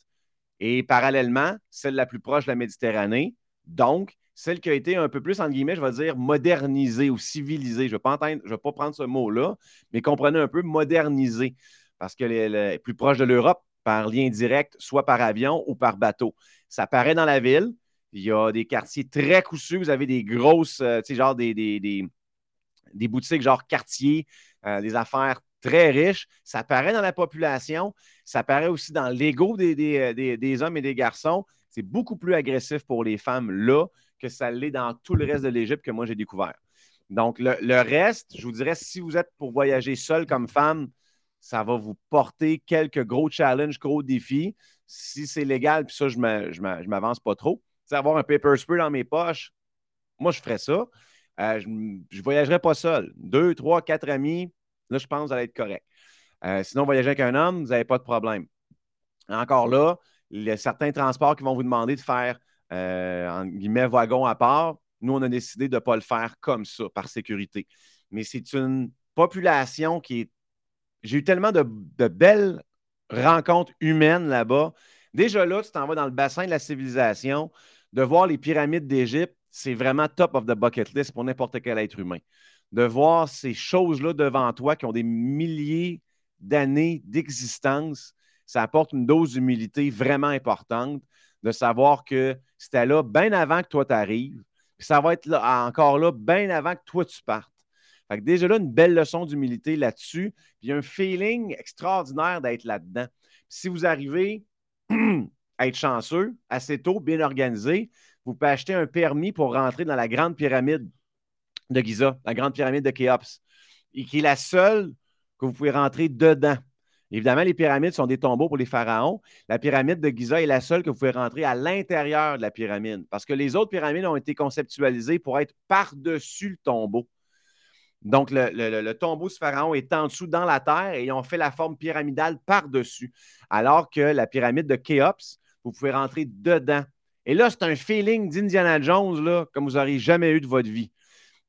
et parallèlement, celle la plus proche de la Méditerranée. Donc, celle qui a été un peu plus, entre guillemets, je vais dire, modernisée ou civilisée. Je ne vais, pas prendre ce mot-là, mais comprenez un peu modernisée, parce qu'elle est plus proche de l'Europe par lien direct, soit par avion ou par bateau. Ça paraît dans la ville. Il y a des quartiers très coussus. Vous avez des grosses, euh, tu sais, genre des, des, boutiques genre quartier, euh, des affaires très riche. Ça paraît dans la population. Ça paraît aussi dans l'ego des, des, hommes et des garçons. C'est beaucoup plus agressif pour les femmes là que ça l'est dans tout le reste de l'Égypte que moi j'ai découvert. Donc, le, reste, je vous dirais, si vous êtes pour voyager seul comme femme, ça va vous porter quelques gros challenges, gros défis. Si c'est légal, puis ça, je ne m'avance pas trop. C'est avoir un paper spray dans mes poches, moi, je ferais ça. Euh, je ne voyagerais pas seul. Deux, trois, quatre amis, Là, je pense que vous allez être correct. Euh, sinon, voyager avec un homme, vous n'avez pas de problème. Encore là, il y a certains transports qui vont vous demander de faire, euh, guillemets, wagon à part. Nous, on a décidé de ne pas le faire comme ça, par sécurité. Mais c'est une population qui est. J'ai eu tellement de, belles rencontres humaines là-bas. Déjà là, tu t'en vas dans le bassin de la civilisation, de voir les pyramides d'Égypte, c'est vraiment top of the bucket list pour n'importe quel être humain. De voir ces choses-là devant toi qui ont des milliers d'années d'existence, ça apporte une dose d'humilité vraiment importante de savoir que c'était là bien avant que toi t'arrives, puis ça va être encore là bien avant que toi tu partes. Fait déjà là, une belle leçon d'humilité là-dessus, puis un feeling extraordinaire d'être là-dedans. Si vous arrivez à être chanceux, assez tôt, bien organisé, vous pouvez acheter un permis pour rentrer dans la grande pyramide de Giza, la grande pyramide de Khéops, et qui est la seule que vous pouvez rentrer dedans. Évidemment, les pyramides sont des tombeaux pour les pharaons. La pyramide de Giza est la seule que vous pouvez rentrer à l'intérieur de la pyramide parce que les autres pyramides ont été conceptualisées pour être par-dessus le tombeau. Donc, le, tombeau du pharaon est en dessous dans la terre et ils ont fait la forme pyramidale par-dessus. Alors que la pyramide de Khéops, vous pouvez rentrer dedans. Et là, c'est un feeling d'Indiana Jones là, comme vous n'auriez jamais eu de votre vie.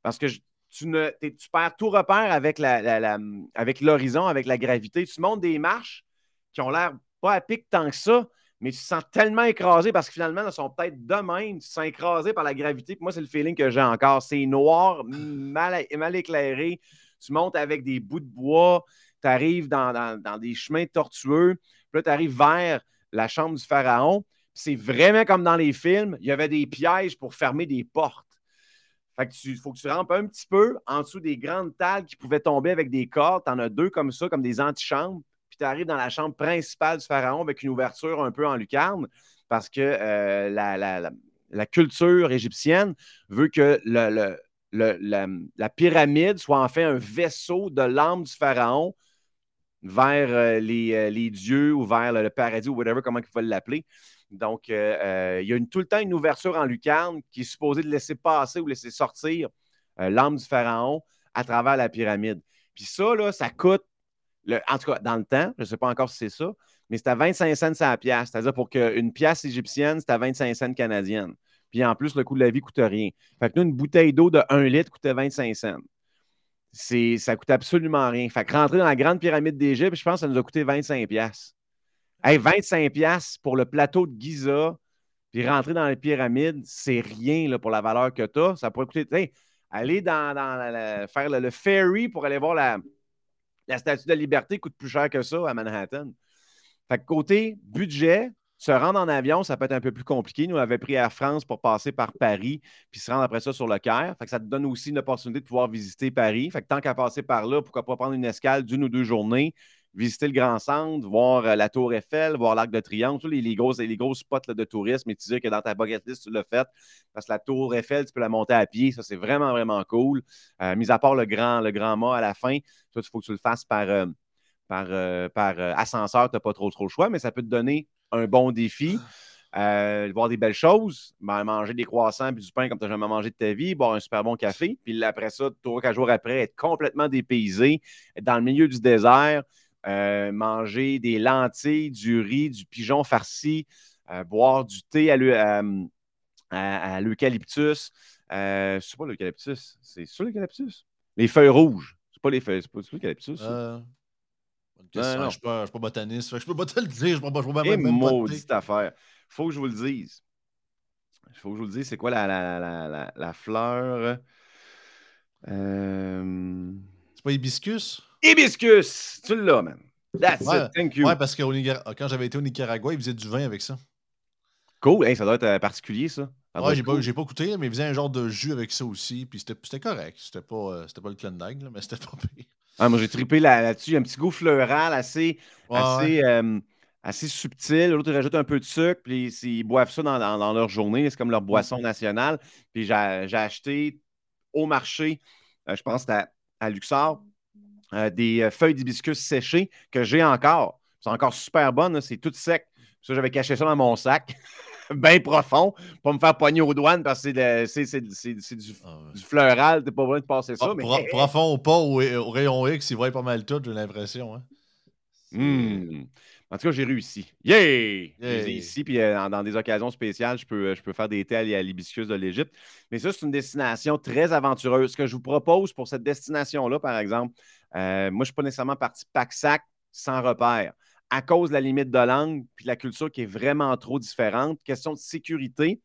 Parce que tu, ne, tu perds tout repère avec, avec l'horizon, avec la gravité. Tu montes des marches qui ont l'air pas à pic tant que ça, mais tu te sens tellement écrasé parce que finalement, elles sont peut-être de même. Tu te sens écrasé par la gravité. moi, c'est le feeling que j'ai encore. C'est noir, mal, mal, éclairé. Tu montes avec des bouts de bois. Tu arrives dans, des chemins tortueux. Puis là, tu arrives vers la chambre du pharaon. C'est vraiment comme dans les films. Il y avait des pièges pour fermer des portes. Fait que tu, faut que tu rampes un petit peu en dessous des grandes tables qui pouvaient tomber avec des cordes. Tu en as deux comme ça, comme des antichambres. Tu arrives dans la chambre principale du pharaon avec une ouverture un peu en lucarne parce que euh, la, culture égyptienne veut que la, pyramide soit en fait un vaisseau de l'âme du pharaon vers euh, les, euh, les, dieux ou vers le, paradis ou whatever, comment il faut l'appeler. Donc, il y a une, tout le temps une ouverture en lucarne qui est supposée de laisser passer ou laisser sortir l'âme du pharaon à travers la pyramide. Puis ça, là, ça coûte, en tout cas, dans le temps, je ne sais pas encore si c'est ça, mais c'est à 25 cents à la pièce. C'est-à-dire pour qu'une pièce égyptienne, c'est à 25 cents canadiennes. Puis en plus, le coût de la vie ne coûte rien. Fait que nous, une bouteille d'eau de 1 litre coûtait 25 cents. Ça coûte absolument rien. Fait que rentrer dans la grande pyramide d'Égypte, je pense que ça nous a coûté 25 pièces. Hey, 25$ pour le plateau de Giza, puis rentrer dans les pyramides, c'est rien là, pour la valeur que tu as. Ça pourrait coûter. aller dans, faire le, ferry pour aller voir la, la statue de la liberté coûte plus cher que ça à Manhattan. Fait côté budget, se rendre en avion, ça peut être un peu plus compliqué. Nous, on avait pris Air France pour passer par Paris, puis se rendre après ça sur le Caire. Ça te donne aussi une opportunité de pouvoir visiter Paris. Tant qu'à passer par là, pourquoi pas prendre une escale d'une ou deux journées, visiter le Grand Centre, voir euh, la Tour Eiffel, voir l'Arc de Triomphe, tous les, gros, spots de tourisme et tu dis que dans ta bucket list, tu l'as fait. Parce que la Tour Eiffel, tu peux la monter à pied. Ça, c'est vraiment, vraiment cool. Euh, mis à part le grand, le grand mât à la fin, ça, il faut que tu le fasses par, euh, par, par ascenseur. Tu n'as pas trop, trop le choix, mais ça peut te donner un bon défi. voir des belles choses, ben, manger des croissants et du pain comme tu n'as jamais mangé de ta vie, boire un super bon café, puis après ça, trois, quatre jours après, être complètement dépaysé, être dans le milieu du désert, euh, manger des lentilles, du riz, du pigeon farci, euh, boire du thé à l'eucalyptus. Euh, c'est pas l'eucalyptus, c'est sur l'eucalyptus? Les feuilles rouges. C'est pas les feuilles, c'est pas l'eucalyptus. Euh, je ne suis pas, botaniste. Je peux pas te le dire. Je peux pas, je peux pas Et même maudite affaire. Faut que je vous le dise. Il faut que je vous le dise. C'est quoi la, la, la, la fleur? Euh... C'est pas hibiscus? Hibiscus! Tu l'as, man. That's ouais, it. Thank you. Ouais, parce que quand j'avais été au Nicaragua, ils faisaient du vin avec ça. Cool. ça doit être euh, particulier, ça. ouais, j'ai, pas, pas goûté, mais ils faisaient un genre de jus avec ça aussi. Puis c'était, correct. C'était pas, euh, pas le Klondike, mais c'était pas pire. Ah, moi, j'ai trippé là, dessus Il y a un petit goût fleural assez, assez, euh, assez subtil. L'autre, ils rajoutent un peu de sucre. Puis ils boivent ça dans, dans, leur journée. C'est comme leur boisson nationale. Puis j'ai, acheté au marché, je pense à Luxor, euh, des euh, feuilles d'hibiscus séchées que j'ai encore. C'est encore super bonne, c'est tout sec. Ça, j'avais caché ça dans mon sac, bien profond, pour me faire poigner aux douanes parce que c'est du, ah du, fleural, t'es pas besoin de passer ça. mais... Profond ou pas, au, rayon X, il voit pas mal tout, j'ai l'impression. Hein. Hmm. En tout cas, j'ai réussi. Yay! J'ai ici, puis euh, dans, des occasions spéciales, je peux, je peux faire des thés à l'hibiscus de l'Égypte. Mais ça, c'est une destination très aventureuse. Ce que je vous propose pour cette destination-là, par exemple, euh, moi, je ne suis pas nécessairement parti pack-sac sans repère. à cause de la limite de langue puis de la culture qui est vraiment trop différente. Question de sécurité,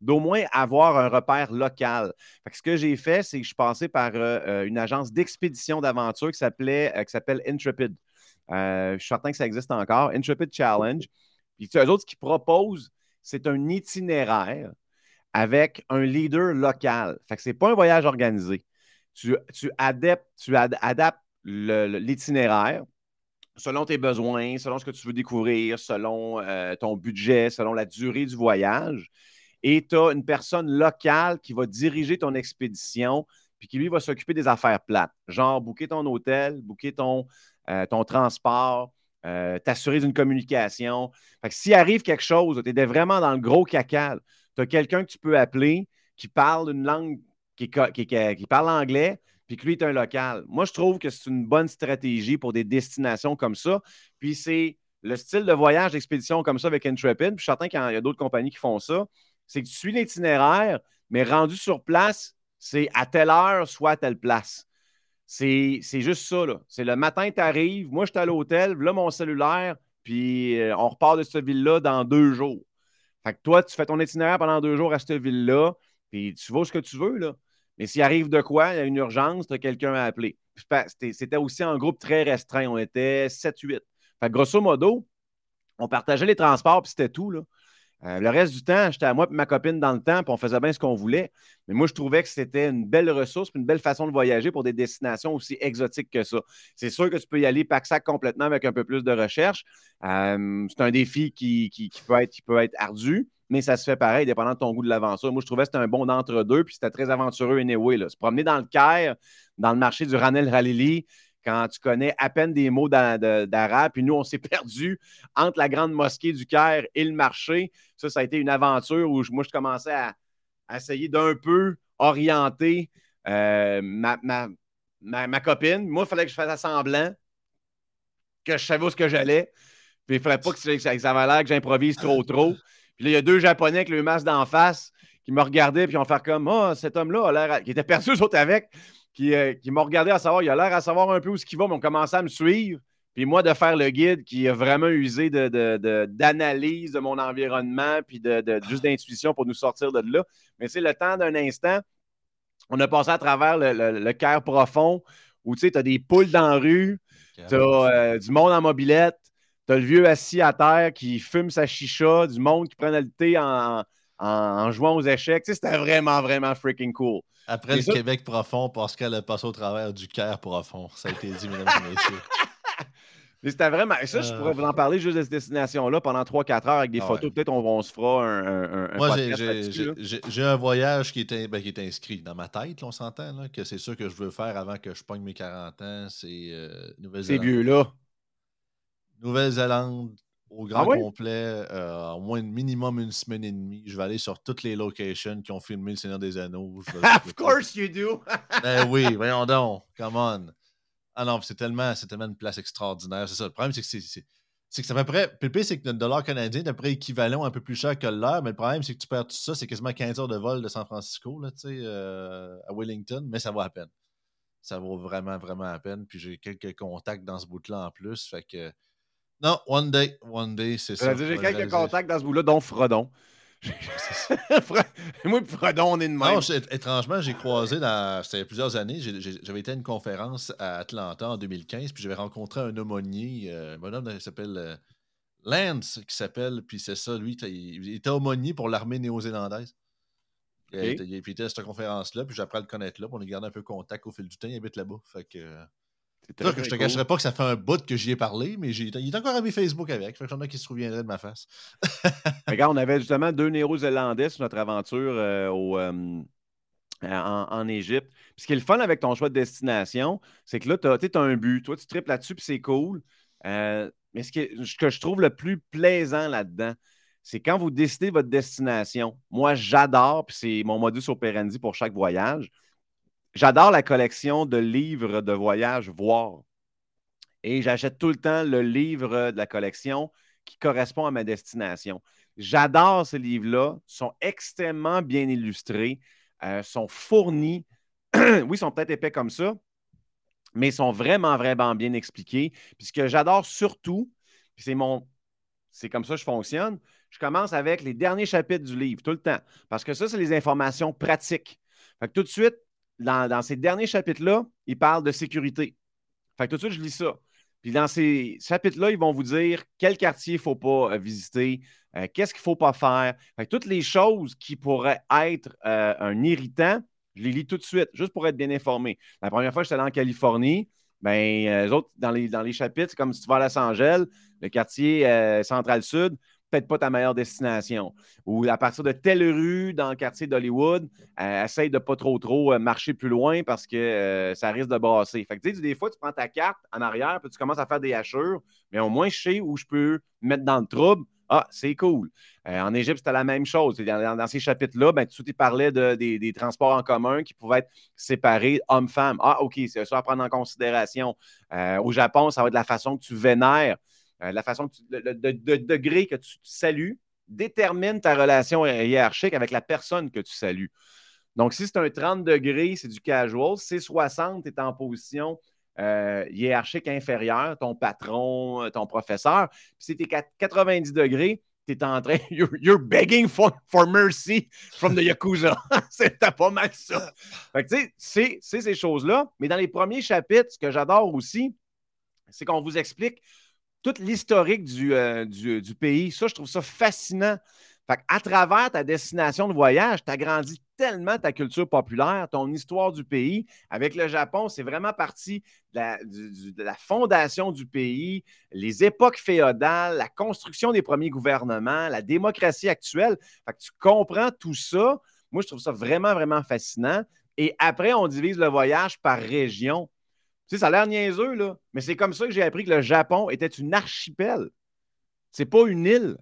d'au moins avoir un repère local. ce que j'ai fait, c'est que je suis passé par euh, euh, une agence d'expédition d'aventure qui s'appelait qui s'appelle Intrepid. Je suis certain que ça existe encore, Intrepid Challenge. Puis eux autres, ce qu'ils proposent, c'est un itinéraire avec un leader local. Fait que ce n'est pas un voyage organisé. Tu, adaptes, tu adaptes l'itinéraire selon tes besoins, selon ce que tu veux découvrir, selon euh, ton budget, selon la durée du voyage. Et tu as une personne locale qui va diriger ton expédition, puis qui lui va s'occuper des affaires plates, genre booker ton hôtel, booker ton, euh, ton transport, euh, t'assurer d'une communication. S'il arrive quelque chose, tu es vraiment dans le gros caca. Tu as quelqu'un que tu peux appeler qui parle une langue, qui, qui parle anglais, puis que lui est un local. Moi, je trouve que c'est une bonne stratégie pour des destinations comme ça. Puis c'est le style de voyage d'expédition comme ça avec Intrepid. Puis je suis certain qu'il y a d'autres compagnies qui font ça. C'est que tu suis l'itinéraire, mais rendu sur place, c'est à telle heure, soit à telle place. C'est juste ça. C'est le matin, tu arrives. Moi, je suis à l'hôtel, là, mon cellulaire, puis euh, on repart de cette ville-là dans deux jours. Fait que toi, tu fais ton itinéraire pendant deux jours à cette ville-là, puis tu vas ce que tu veux. Là. Mais s'il arrive de quoi, il y a une urgence, tu as quelqu'un à appeler. C'était aussi un groupe très restreint. On était 7-8. Fait grosso modo, on partageait les transports, puis c'était tout. Là. Euh, le reste du temps, j'étais à moi et ma copine dans le temps, puis on faisait bien ce qu'on voulait. Mais moi, je trouvais que c'était une belle ressource, une belle façon de voyager pour des destinations aussi exotiques que ça. C'est sûr que tu peux y aller pack-sac complètement avec un peu plus de recherche. Euh, c'est un défi qui, peut être, qui peut être ardu mais ça se fait pareil, dépendant de ton goût de l'aventure. Moi, je trouvais que c'était un bon d'entre-deux, puis c'était très aventureux anyway. Là. Se promener dans le Caire, dans le marché du Ranel Halili, quand tu connais à peine des mots d'arabe, puis nous, on s'est perdus entre la grande mosquée du Caire et le marché. Ça, ça a été une aventure où moi, je commençais à, essayer d'un peu orienter euh, ma, ma, copine. Moi, il fallait que je fasse semblant que je savais où ce que j'allais. Puis il ne fallait pas que ça, ça avait l'air que j'improvise trop, trop. Puis là, il y a deux Japonais avec le masque d'en face qui me regardaient, puis ont fait comme oh, cet homme-là a l'air. qui était perçu, autres avec, qui, euh, qui m'ont regardé à savoir, il a l'air à savoir un peu où ce qu'il va, mais ont commencé à me suivre. Puis moi, de faire le guide qui a vraiment usé d'analyse de, mon environnement, puis de, juste d'intuition pour nous sortir de là. Mais c'est le temps d'un instant, on a passé à travers le, cœur profond où tu sais, tu as des poules dans la rue, tu as euh, du monde en mobilette, T'as le vieux assis à terre qui fume sa chicha, du monde qui prend le thé en, en, jouant aux échecs. Tu sais, c'était vraiment, vraiment freaking cool. Après le Québec profond, Pascal a passé au travers du Caire profond. Ça a été dit, mesdames et messieurs. Mais c'était vraiment. Ça, je pourrais vous en parler juste de cette destination-là pendant 3-4 heures avec des ah photos. Peut-être on, se fera un. un, Moi, j'ai un voyage qui est, ben, qui est inscrit dans ma tête, on s'entend, que c'est sûr que je veux faire avant que je pogne mes 40 ans. C'est euh, Nouvelle-Zélande. C'est vieux-là. Nouvelle-Zélande au grand ah complet, euh, au moins minimum une semaine et demie. Je vais aller sur toutes les locations qui ont filmé Le Seigneur des Anneaux. of course you do! ben oui, voyons donc, come on. Ah non, c'est tellement, tellement une place extraordinaire. C'est ça. Le problème, c'est que c'est. C'est que ça à peu près. Puis c'est que notre dollar canadien est à peu près équivalent, un peu plus cher que l'heure, mais le problème, c'est que tu perds tout ça, c'est quasiment 15 heures de vol de San Francisco, là, euh, à Wellington, mais ça vaut à peine. Ça vaut vraiment, vraiment à peine. Puis j'ai quelques contacts dans ce bout-là en plus. Fait que non, One Day. One Day, c'est ça. J'ai quelques contacts dans ce bout-là, dont Frodon. Moi, Frodon, on est de même. Non, étrangement, j'ai croisé dans. C'était plusieurs années. J'avais été à une conférence à Atlanta en 2015, puis j'avais rencontré un aumônier. Euh, un bonhomme qui s'appelle euh, Lance, qui s'appelle, puis c'est ça, lui, il était aumônier pour l'armée néo-zélandaise. Il, était à cette conférence-là, puis j'ai appris à le connaître là, puis on a gardé un peu contact au fil du temps. Il habite là-bas. Fait que que je te cacherai pas que ça fait un bout que j'y ai parlé, mais il est encore à mes Facebook avec. Fait que j'en ai qui se souviendraient de ma face. Regarde, on avait justement deux Néo-Zélandais sur notre aventure euh, au, euh, en, Égypte. ce qui est le fun avec ton choix de destination, c'est que là, tu as, un but. Toi, tu tripes là-dessus, puis c'est cool. Euh, mais ce, que je trouve le plus plaisant là-dedans, c'est quand vous décidez votre destination. Moi, j'adore, puis c'est mon modus operandi pour chaque voyage J'adore la collection de livres de voyage voir. Et j'achète tout le temps le livre de la collection qui correspond à ma destination. J'adore ces livres-là. Sont extrêmement bien illustrés, euh, sont fournis. oui, ils sont peut-être épais comme ça, mais ils sont vraiment, vraiment bien expliqués. Puis ce que j'adore surtout, c'est mon. C'est comme ça que je fonctionne. Je commence avec les derniers chapitres du livre, tout le temps. Parce que ça, c'est les informations pratiques. Fait que tout de suite, dans, ces derniers chapitres-là, il parle de sécurité. Fait que tout de suite, je lis ça. Puis dans ces chapitres-là, ils vont vous dire quel quartier il ne faut pas euh, visiter, euh, qu'est-ce qu'il ne faut pas faire. Fait que toutes les choses qui pourraient être euh, un irritant, je les lis tout de suite, juste pour être bien informé. La première fois que j'étais allé en Californie, ben, les autres, dans les, dans les chapitres, c'est comme si tu vas à Los Angeles, le quartier central-sud, peut-être pas ta meilleure destination. Ou à partir de telle rue dans le quartier d'Hollywood, euh, essaye de pas trop trop euh, marcher plus loin parce que euh, ça risque de brasser. Fait que des fois, tu prends ta carte en arrière, puis tu commences à faire des hachures, mais au moins je sais où je peux mettre dans le trouble. Ah, c'est cool. en Égypte, c'était la même chose. Dans, ces chapitres-là, ben, tu parlais de, des, transports en commun qui pouvaient être séparés hommes-femmes. Ah, OK, c'est ça à prendre en considération. au Japon, ça va être la façon que tu vénères. Euh, la façon, le, degré que tu salues détermine ta relation hiérarchique avec la personne que tu salues. Donc, si c'est un 30 degrés, c'est du casual. Si c'est 60, tu es en position euh, hiérarchique inférieure, ton patron, euh, ton professeur. Puis si tu es 90 degrés, tu es en train, you're, begging for, for, mercy from the Yakuza. c'est pas mal ça. Fait que, tu sais, c'est ces choses-là. Mais dans les premiers chapitres, ce que j'adore aussi, c'est qu'on vous explique tout l'historique euh, du, pays. Ça, je trouve ça fascinant. À travers ta destination de voyage, tu agrandis tellement ta culture populaire, ton histoire du pays. Avec le Japon, c'est vraiment parti de la, fondation du pays, les époques féodales, la construction des premiers gouvernements, la démocratie actuelle. Fait tu comprends tout ça. Moi, je trouve ça vraiment, vraiment fascinant. Et après, on divise le voyage par région. Tu sais, ça a l'air niaiseux, là, mais c'est comme ça que j'ai appris que le Japon était une archipel. C'est pas une île.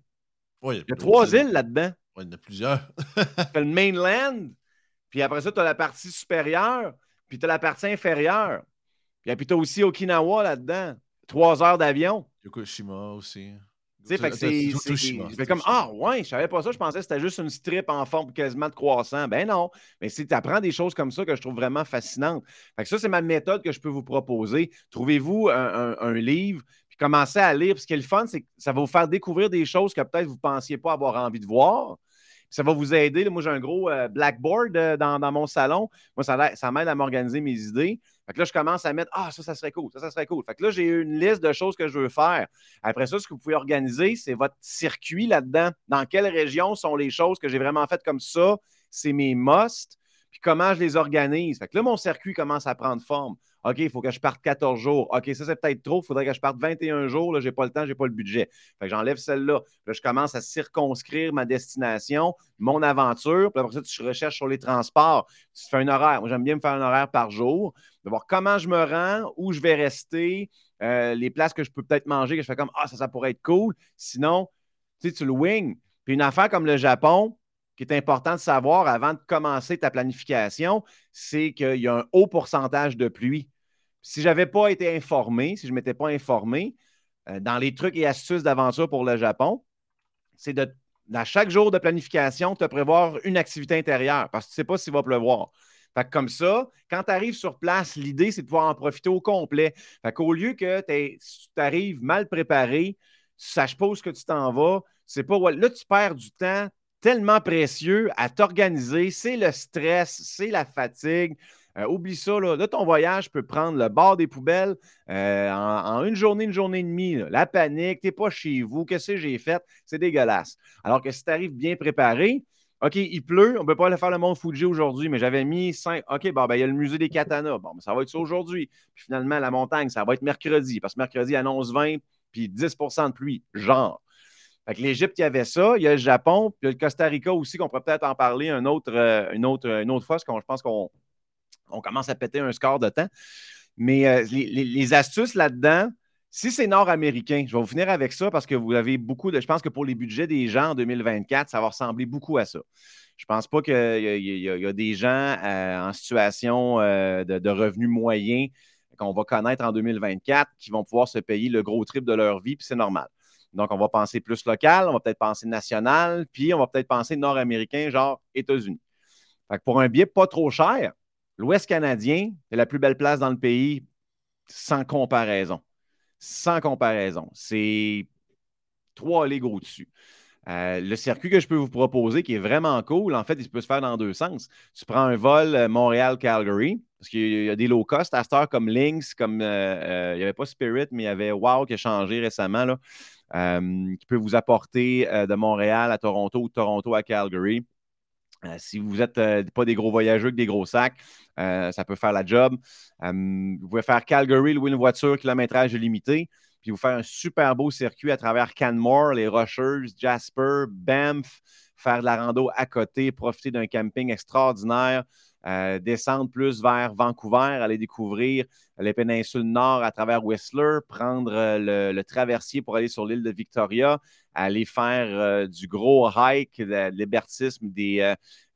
il, y a trois îles, là-dedans. Oui, il y en a plusieurs. tu as le mainland, puis après ça, tu as la partie supérieure, puis tu as la partie inférieure. Puis tu as aussi Okinawa là-dedans. Trois heures d'avion. Yokoshima aussi. Tu sais, c'est. comme, ah, ouais, je savais pas ça. Je pensais que c'était juste une strip en forme quasiment de croissant. Ben non. Mais tu apprends des choses comme ça que je trouve vraiment fascinantes. Fait que ça, c'est ma méthode que je peux vous proposer. Trouvez-vous un, livre, puis commencez à lire. Puis ce qui est le fun, c'est que ça va vous faire découvrir des choses que peut-être vous ne pensiez pas avoir envie de voir. ça va vous aider. Moi, j'ai un gros euh, blackboard euh, dans, dans, mon salon. Moi, ça, ça m'aide à m'organiser mes idées. Fait que là, je commence à mettre Ah, ça, ça serait cool, ça, ça serait cool. Fait que là, j'ai une liste de choses que je veux faire. Après ça, ce que vous pouvez organiser, c'est votre circuit là-dedans. Dans quelle région sont les choses que j'ai vraiment faites comme ça? C'est mes musts. Puis comment je les organise? Fait que là, mon circuit commence à prendre forme. OK, il faut que je parte 14 jours. OK, ça, c'est peut-être trop. Il faudrait que je parte 21 jours. Là, je n'ai pas le temps, je n'ai pas le budget. Fait que j'enlève celle-là. Là, je commence à circonscrire ma destination, mon aventure. Puis après ça, tu recherches sur les transports. Tu fais un horaire. Moi, j'aime bien me faire un horaire par jour, de voir comment je me rends, où je vais rester, euh, les places que je peux peut-être manger, que je fais comme Ah, ça, ça pourrait être cool. Sinon, tu sais, tu le wing. Puis une affaire comme le Japon, qui est important de savoir avant de commencer ta planification, c'est qu'il y a un haut pourcentage de pluie. Si je n'avais pas été informé, si je ne m'étais pas informé, euh, dans les trucs et astuces d'aventure pour le Japon, c'est de, à chaque jour de planification, te prévoir une activité intérieure parce que tu ne sais pas s'il va pleuvoir. Fait comme ça, quand tu arrives sur place, l'idée, c'est de pouvoir en profiter au complet. Fait qu'au lieu que tu arrives mal préparé, tu ne saches pas où que tu t'en vas, c'est pas. Là, tu perds du temps tellement précieux à t'organiser. C'est le stress, c'est la fatigue. Euh, oublie ça, là. ton voyage peut prendre le bord des poubelles euh, en, une journée, une journée et demie. La panique, tu n'es pas chez vous, qu'est-ce que j'ai fait? C'est dégueulasse. Alors que si tu arrives bien préparé, OK, il pleut, on ne peut pas aller faire le Mont Fuji aujourd'hui, mais j'avais mis 5. OK, ben, il y a le musée des katanas. Bon, ben, ça va être ça aujourd'hui. Puis finalement, la montagne, ça va être mercredi, parce que mercredi annonce 20 puis 10% de pluie. Genre. Fait que l'Égypte, il y avait ça. Il y a le Japon, puis il y a le Costa Rica aussi, qu'on pourrait peut-être en parler une, autre, euh, une, autre, une autre fois, parce que je pense qu'on on commence à péter un score de temps. Mais euh, les, astuces là-dedans, si c'est nord-américain, je vais vous finir avec ça parce que vous avez beaucoup de. Je pense que pour les budgets des gens en 2024, ça va ressembler beaucoup à ça. Je ne pense pas qu'il y, a des gens euh, en situation euh, de, revenus moyens qu'on va connaître en 2024 qui vont pouvoir se payer le gros trip de leur vie, puis c'est normal. Donc, on va penser plus local, on va peut-être penser national, puis on va peut-être penser nord-américain, genre États-Unis. pour un billet pas trop cher, L'Ouest canadien est la plus belle place dans le pays sans comparaison. Sans comparaison. C'est trois ligues au-dessus. Euh, le circuit que je peux vous proposer, qui est vraiment cool, en fait, il peut se faire dans deux sens. Tu prends un vol euh, Montréal-Calgary, parce qu'il y a des low cost à cette comme Lynx, comme euh, il n'y avait pas Spirit, mais il y avait Wow qui a changé récemment, qui peut vous apporter de Montréal à Toronto ou Toronto à Calgary. Si vous n'êtes pas des gros voyageurs avec des gros sacs, ça peut faire la job. vous pouvez faire Calgary, louer une voiture, kilométrage limité puis vous faire un super beau circuit à travers Canmore, les Rocheuses, Jasper, Banff, faire de la rando à côté, profiter d'un camping extraordinaire, euh, descendre plus vers Vancouver, aller découvrir les péninsules nord à travers Whistler, prendre euh, le, traversier pour aller sur l'île de Victoria, aller faire euh, du gros hike, de, l'hébertisme,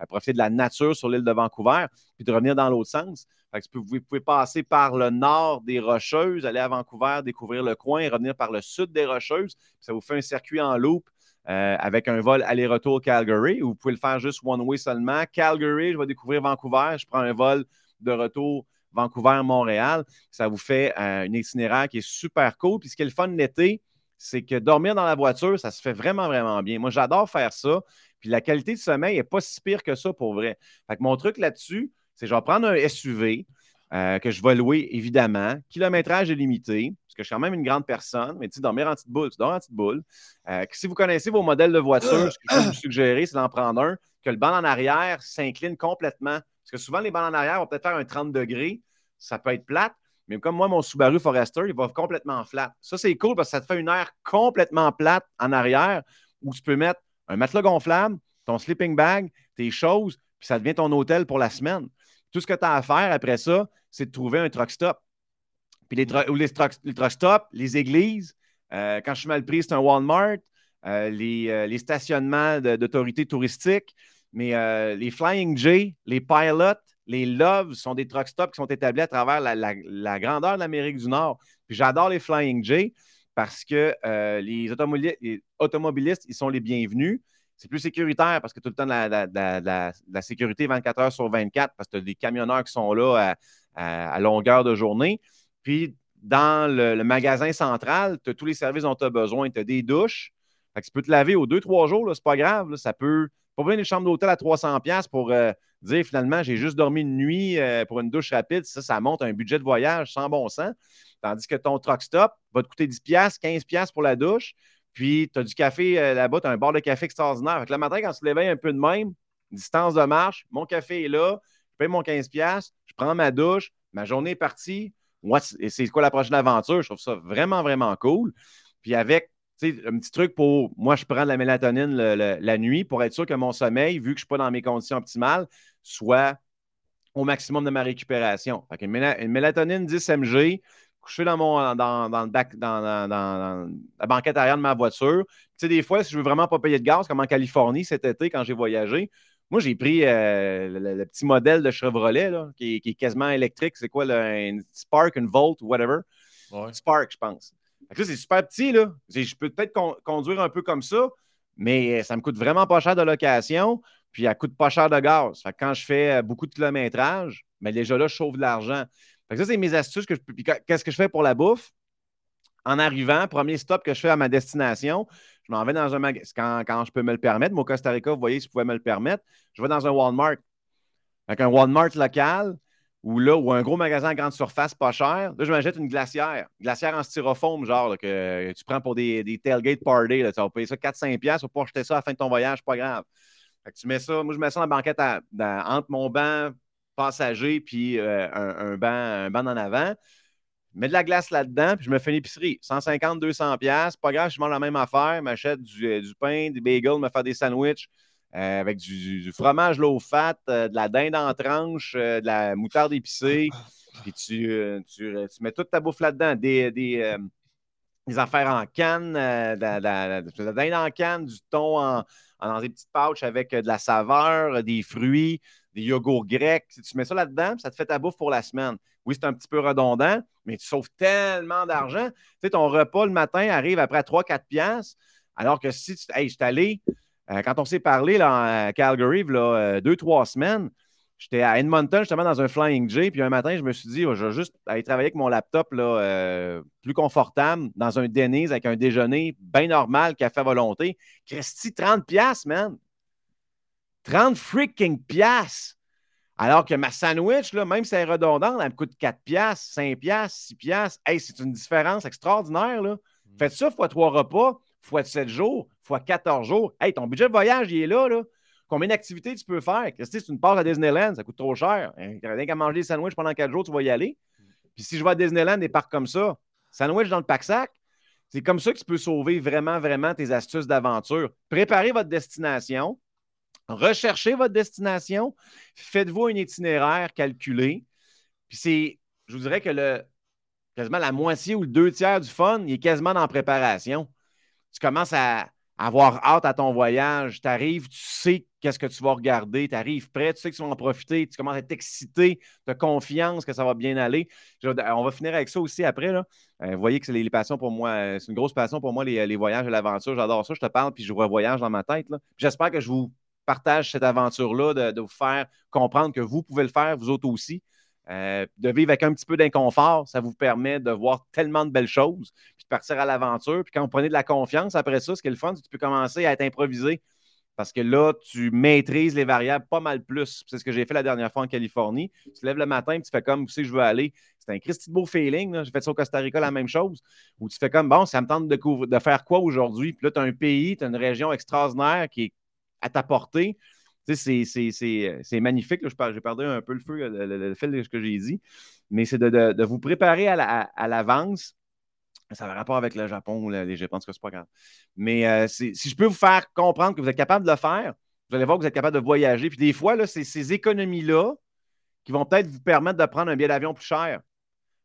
profiter de la nature sur l'île de Vancouver, puis de revenir dans l'autre sens vous pouvez passer par le nord des Rocheuses, aller à Vancouver, découvrir le coin, revenir par le sud des Rocheuses. Ça vous fait un circuit en loop euh, avec un vol aller-retour Calgary. Ou vous pouvez le faire juste one-way seulement. Calgary, je vais découvrir Vancouver. Je prends un vol de retour Vancouver-Montréal. Ça vous fait euh, un itinéraire qui est super cool. Puis ce qui est le fun l'été, c'est que dormir dans la voiture, ça se fait vraiment, vraiment bien. Moi, j'adore faire ça. Puis la qualité de sommeil n'est pas si pire que ça pour vrai. Fait que mon truc là-dessus, c'est je vais prendre un SUV euh, que je vais louer, évidemment. Kilométrage est limité, je suis quand même une grande personne, mais tu sais, dormir en petite boule, tu dors en petite boule. Euh, si vous connaissez vos modèles de voiture, ce que je peux vous suggérer, c'est d'en prendre un, que le banc en arrière s'incline complètement. Parce que souvent, les bancs en arrière vont peut-être faire un 30 degrés. Ça peut être plate, mais comme moi, mon Subaru Forester, il va complètement flat. Ça, c'est cool parce que ça te fait une air complètement plate en arrière où tu peux mettre un matelas gonflable, ton sleeping bag, tes choses, puis ça devient ton hôtel pour la semaine. Tout ce que tu as à faire après ça, c'est de trouver un truck stop. Puis les, ou les, truck, stops, les églises, euh, quand je suis mal pris, c'est un Walmart, euh, euh, les, stationnements d'autorités touristiques, mais les Flying J, les Pilots, les Loves sont des truck stops qui sont établis à travers la, grandeur de l'Amérique du Nord. Puis j'adore les Flying J parce que les, automobilistes, ils sont les bienvenus. C'est plus sécuritaire parce que tout le temps, la, la, sécurité 24 heures sur 24 parce que tu as des camionneurs qui sont là à, longueur de journée. Puis, dans le, magasin central, tu as tous les services dont tu as besoin. Tu as des douches. Fait que tu peux te laver aux deux, trois jours, c'est pas grave. ça peut. Pas besoin d'une chambre d'hôtel à 300$ pour euh, dire finalement, j'ai juste dormi une nuit euh, pour une douche rapide. Ça, ça monte un budget de voyage sans bon sens. Tandis que ton truck stop va te coûter 10$, 15$ pour la douche. Puis, tu as du café euh, là-bas, tu as un bar de café extraordinaire. le matin, quand tu te l'éveilles un peu de même, distance de marche, mon café est là, je paye mon 15$, je prends ma douche, ma journée est partie. C'est quoi la prochaine aventure? Je trouve ça vraiment, vraiment cool. Puis avec un petit truc pour moi, je prends de la mélatonine la nuit pour être sûr que mon sommeil, vu que je ne suis pas dans mes conditions optimales, soit au maximum de ma récupération. une, mélatonine 10 mg, couché dans, mon, dans, le bac, dans, la banquette arrière de ma voiture. Des fois, si je veux vraiment pas payer de gaz, comme en Californie cet été quand j'ai voyagé, moi, j'ai pris euh, le, petit modèle de Chevrolet là, qui, est, quasiment électrique. C'est quoi, un Spark, une Volt, whatever? Spark, je pense. c'est super petit. Là. Je peux peut-être conduire un peu comme ça, mais ça me coûte vraiment pas cher de location, puis elle coûte pas cher de gaz. quand je fais euh, beaucoup de kilométrage, mais déjà là, je chauffe de l'argent ça, c'est mes astuces. que Qu'est-ce que je fais pour la bouffe? En arrivant, premier stop que je fais à ma destination, je m'en vais dans un magasin. Quand, je peux me le permettre, mon Costa Rica, vous voyez, si je pouvais me le permettre, je vais dans un Walmart. Avec un Walmart local ou là, ou un gros magasin à grande surface pas cher. Là, je m'achète une glacière. glacière en styrofoam, genre, que tu prends pour des, tailgate party. Tu vas payer ça 4-5$ pour pas acheter ça à la fin de ton voyage, pas grave. tu mets ça, moi, je mets ça dans la banquette entre mon banc passager puis euh, un, banc, un banc en avant. Je mets de la glace là-dedans, puis je me fais une épicerie. 150, 200 pièces Pas grave, je mange la même affaire. m'achète du, euh, du, pain, des bagels, me faire des sandwichs euh, avec du, fromage low fat, de la dinde en tranche, de la moutarde épicée. Puis tu, tu, mets toute ta bouffe là-dedans. Des, des, des, affaires en canne, de, la, dinde en canne, du thon en, dans des petites pouches avec de la saveur, des fruits des yogourts grecs. Si tu mets ça là-dedans, ça te fait ta bouffe pour la semaine. Oui, c'est un petit peu redondant, mais tu sauves tellement d'argent. Tu sais, ton repas le matin arrive après 3-4 piastres, alors que si tu. Hey, je suis allé, euh, quand on s'est parlé là, à Calgary, là, euh, deux, trois semaines, J'étais à Edmonton, justement, dans un Flying J. Puis un matin, je me suis dit, oh, je vais juste aller travailler avec mon laptop là, euh, plus confortable dans un Denise avec un déjeuner bien normal, café à volonté. Christy, 30$, man. 30 freaking piastres. Alors que ma sandwich, là, même si elle est redondante, elle me coûte 4 piastres, 5 piastres, 6 piastres. Hey, c'est une différence extraordinaire. Là. Mm. Faites ça fois trois repas, fois 7 jours, fois 14 jours. Hey, ton budget de voyage, il est là. là. Combien d'activités tu peux faire? Si tu une pars à Disneyland, ça coûte trop cher. Hein, rien qu'à manger des sandwichs pendant 4 jours, tu vas y aller. Puis si je vais à Disneyland, des parcs comme ça, sandwich dans le pack-sac, c'est comme ça que tu peux sauver vraiment, vraiment tes astuces d'aventure. Préparez votre destination. Recherchez votre destination, faites-vous un itinéraire calculé. Puis c'est, je vous dirais que le, quasiment la moitié ou le deux tiers du fun, il est quasiment la préparation. Tu commences à avoir hâte à ton voyage, tu arrives, tu sais qu'est-ce que tu vas regarder, tu arrives prêt, tu sais que tu vas en profiter, tu commences à être excité, tu as confiance que ça va bien aller. On va finir avec ça aussi après. Là. Euh, vous voyez que c'est les, passions pour moi, euh, c'est une grosse passion pour moi, les, voyages et l'aventure. J'adore ça. Je te parle, puis je vois voyage dans ma tête. J'espère que je vous partage cette aventure-là, de, vous faire comprendre que vous pouvez le faire, vous autres aussi. Euh, de vivre avec un petit peu d'inconfort, ça vous permet de voir tellement de belles choses, partir à l'aventure. Puis quand vous prenez de la confiance après ça, ce qui est le fun, c'est que tu peux commencer à être improvisé. Parce que là, tu maîtrises les variables pas mal plus. C'est ce que j'ai fait la dernière fois en Californie. Tu te lèves le matin et tu fais comme, où je veux aller? C'est un Christy beau feeling. J'ai fait ça au Costa Rica, la même chose. Où tu fais comme, bon, ça me tente de, faire quoi aujourd'hui? Puis là, tu as un pays, tu as une région extraordinaire qui est à t'apporter. C'est magnifique. J'ai perdu un peu le feu, le, fil de ce que j'ai dit. Mais c'est de, vous préparer à l'avance. Ça a rapport avec le Japon, les je pense que c'est pas grave. Mais euh, si je peux vous faire comprendre que vous êtes capable de le faire, vous allez voir que vous êtes capable de voyager. Puis des fois, c'est ces économies-là qui vont peut-être vous permettre de prendre un billet d'avion plus cher.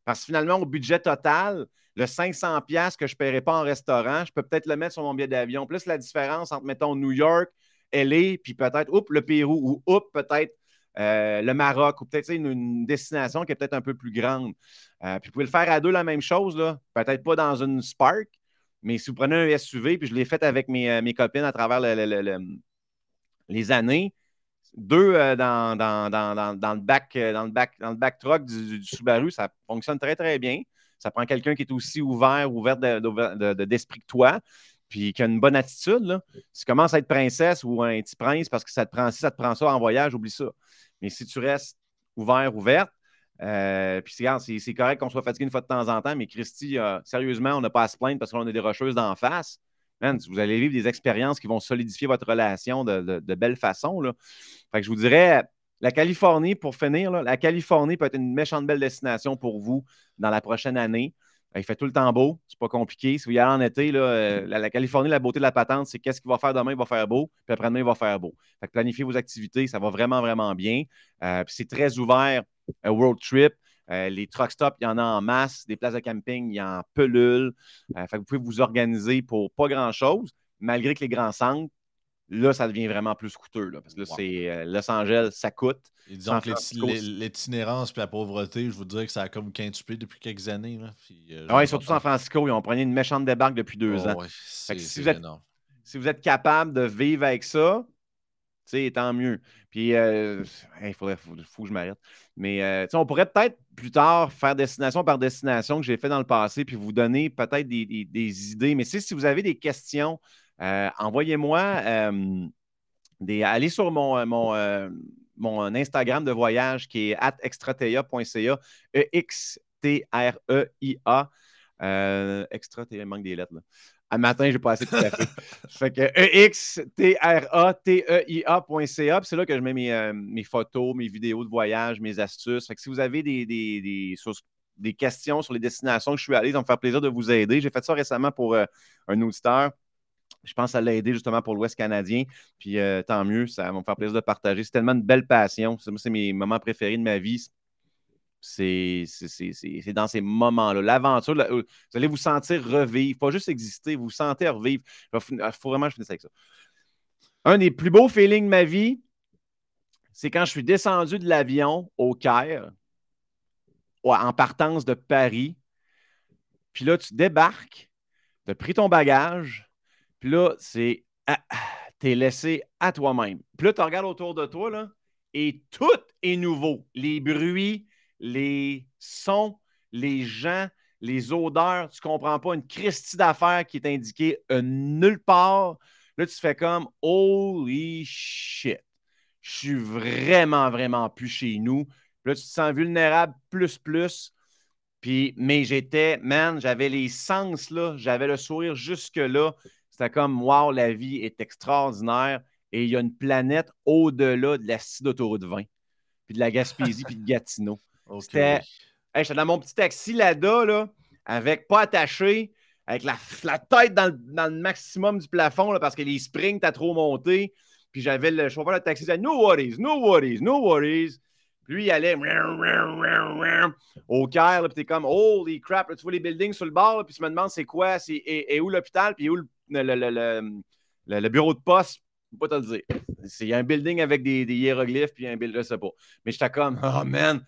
Parce que finalement, au budget total, le 500$ que je ne paierai pas en restaurant, je peux peut-être le mettre sur mon billet d'avion. Plus la différence entre, mettons, New York, LA, puis peut-être, oups, le Pérou, ou oups, peut-être euh, le Maroc, ou peut-être une, destination qui est peut-être un peu plus grande. Euh, puis vous pouvez le faire à deux, la même chose, là. Peut-être pas dans une Spark, mais si vous prenez un SUV, puis je l'ai fait avec mes, euh, copines à travers les années, deux dans, dans, le back, dans, le back, dans le back truck du, Subaru, ça fonctionne très, très bien. Ça prend quelqu'un qui est aussi ouvert, ouvert d'esprit que toi puis qui a une bonne attitude, si tu commences à être princesse ou un petit prince parce que ça te prend si ça te prend ça en voyage, oublie ça. Mais si tu restes ouvert, ouverte, euh, puis c'est correct qu'on soit fatigué une fois de temps en temps, mais Christy, euh, sérieusement, on n'a pas à se plaindre parce qu'on a des rocheuses d'en face. vous allez vivre des expériences qui vont solidifier votre relation de, belle façon. Là. Je vous dirais, la Californie, pour finir, la Californie peut être une méchante belle destination pour vous dans la prochaine année. Il fait tout le temps beau, c'est pas compliqué. Si vous y allez en été, euh, la, Californie, la beauté de la patente, c'est qu'est-ce qu'il va faire demain, il va faire beau, puis après-demain, il va faire beau. Fait que planifiez vos activités, ça va vraiment, vraiment bien. Euh, c'est très ouvert, un World Trip. Euh, les truck stops, il y en a en masse. Des places de camping, il y en pelule. fait que vous pouvez vous organiser pour pas grand-chose, malgré que les grands centres, là, ça devient vraiment plus coûteux. parce que là, c'est euh, Los Angeles, ça coûte. Et disons que l'itinérance et la pauvreté, je vous dirais que ça a comme quintuplé depuis quelques années. Là. Euh, ah oui, surtout San Francisco, ils ont pris une méchante débarque depuis deux ans. si, vous êtes, si vous êtes capable de vivre avec ça, tant mieux. Puis, euh, il faudrait, faut, que je m'arrête. Mais on pourrait peut-être plus tard faire destination par destination que j'ai fait dans le passé, puis vous donner peut-être des, des, idées. Mais si vous avez des questions, euh, envoyez-moi euh, des. Allez sur mon, euh, mon, Instagram de voyage qui est extratea.ca, E-X-T-R-E-I-A. extra, il manque des lettres. Là. À matin, je n'ai pas assez de café. fait que E-X-T-R-A-T-E-I-A.ca. C'est là que je mets mes, photos, mes vidéos de voyage, mes astuces. Fait que si vous avez des, des, des, questions sur les destinations que je suis allé, ça va me faire plaisir de vous aider. J'ai fait ça récemment pour un auditeur je pense à l'aider justement pour l'Ouest canadien. Puis euh, tant mieux, ça va me faire plaisir de partager. C'est tellement une belle passion. C'est mes moments préférés de ma vie. C'est dans ces moments-là. L'aventure, vous allez vous sentir revivre, pas juste exister, vous vous sentez revivre. Il faut vraiment que je finisse avec ça. Un des plus beaux feelings de ma vie, c'est quand je suis descendu de l'avion au Caire, en partance de Paris. Puis là, tu débarques, tu as pris ton bagage, puis là, c'est. T'es laissé à toi-même. Puis là, tu regardes autour de toi, là, et tout est nouveau. Les bruits, les sons, les gens, les odeurs, tu comprends pas une Christie d'affaires qui est indiquée euh, nulle part. Là, tu fais comme Holy shit. Je suis vraiment, vraiment plus chez nous. Là, tu te sens vulnérable plus, plus. Puis, mais j'étais, man, j'avais les sens là, j'avais le sourire jusque-là. C'était comme, wow, la vie est extraordinaire et il y a une planète au-delà de la d'autoroute 20, puis de la Gaspésie, puis de Gatineau. C'était, j'étais dans mon petit taxi là-bas, là, avec pas attaché, avec la, la tête dans le, maximum du plafond, là, parce que les springs, t'as trop monté. Puis j'avais le chauffeur de taxi qui disait No worries, no worries, no worries. Puis lui, il allait au Caire, puis t'es comme Holy crap, tu vois les buildings sur le bord, puis tu me demandes c'est quoi, c'est et, où l'hôpital, puis où le, le, bureau de poste, je peux pas te le dire. Il y a un building avec des, hiéroglyphes, puis un building, je sais pas. Mais j'étais comme Oh man,